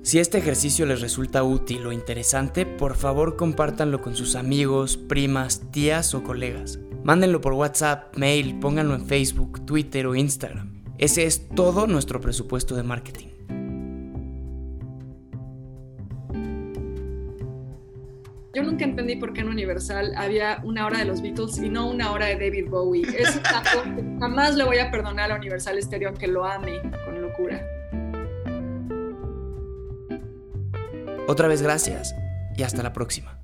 Si este ejercicio les resulta útil o interesante, por favor compártanlo con sus amigos, primas, tías o colegas. Mándenlo por WhatsApp, mail, pónganlo en Facebook, Twitter o Instagram. Ese es todo nuestro presupuesto de marketing. Yo nunca entendí por qué en Universal había una hora de los Beatles y no una hora de David Bowie. Es jamás le voy a perdonar a Universal Stereo aunque lo ame con locura. Otra vez gracias y hasta la próxima.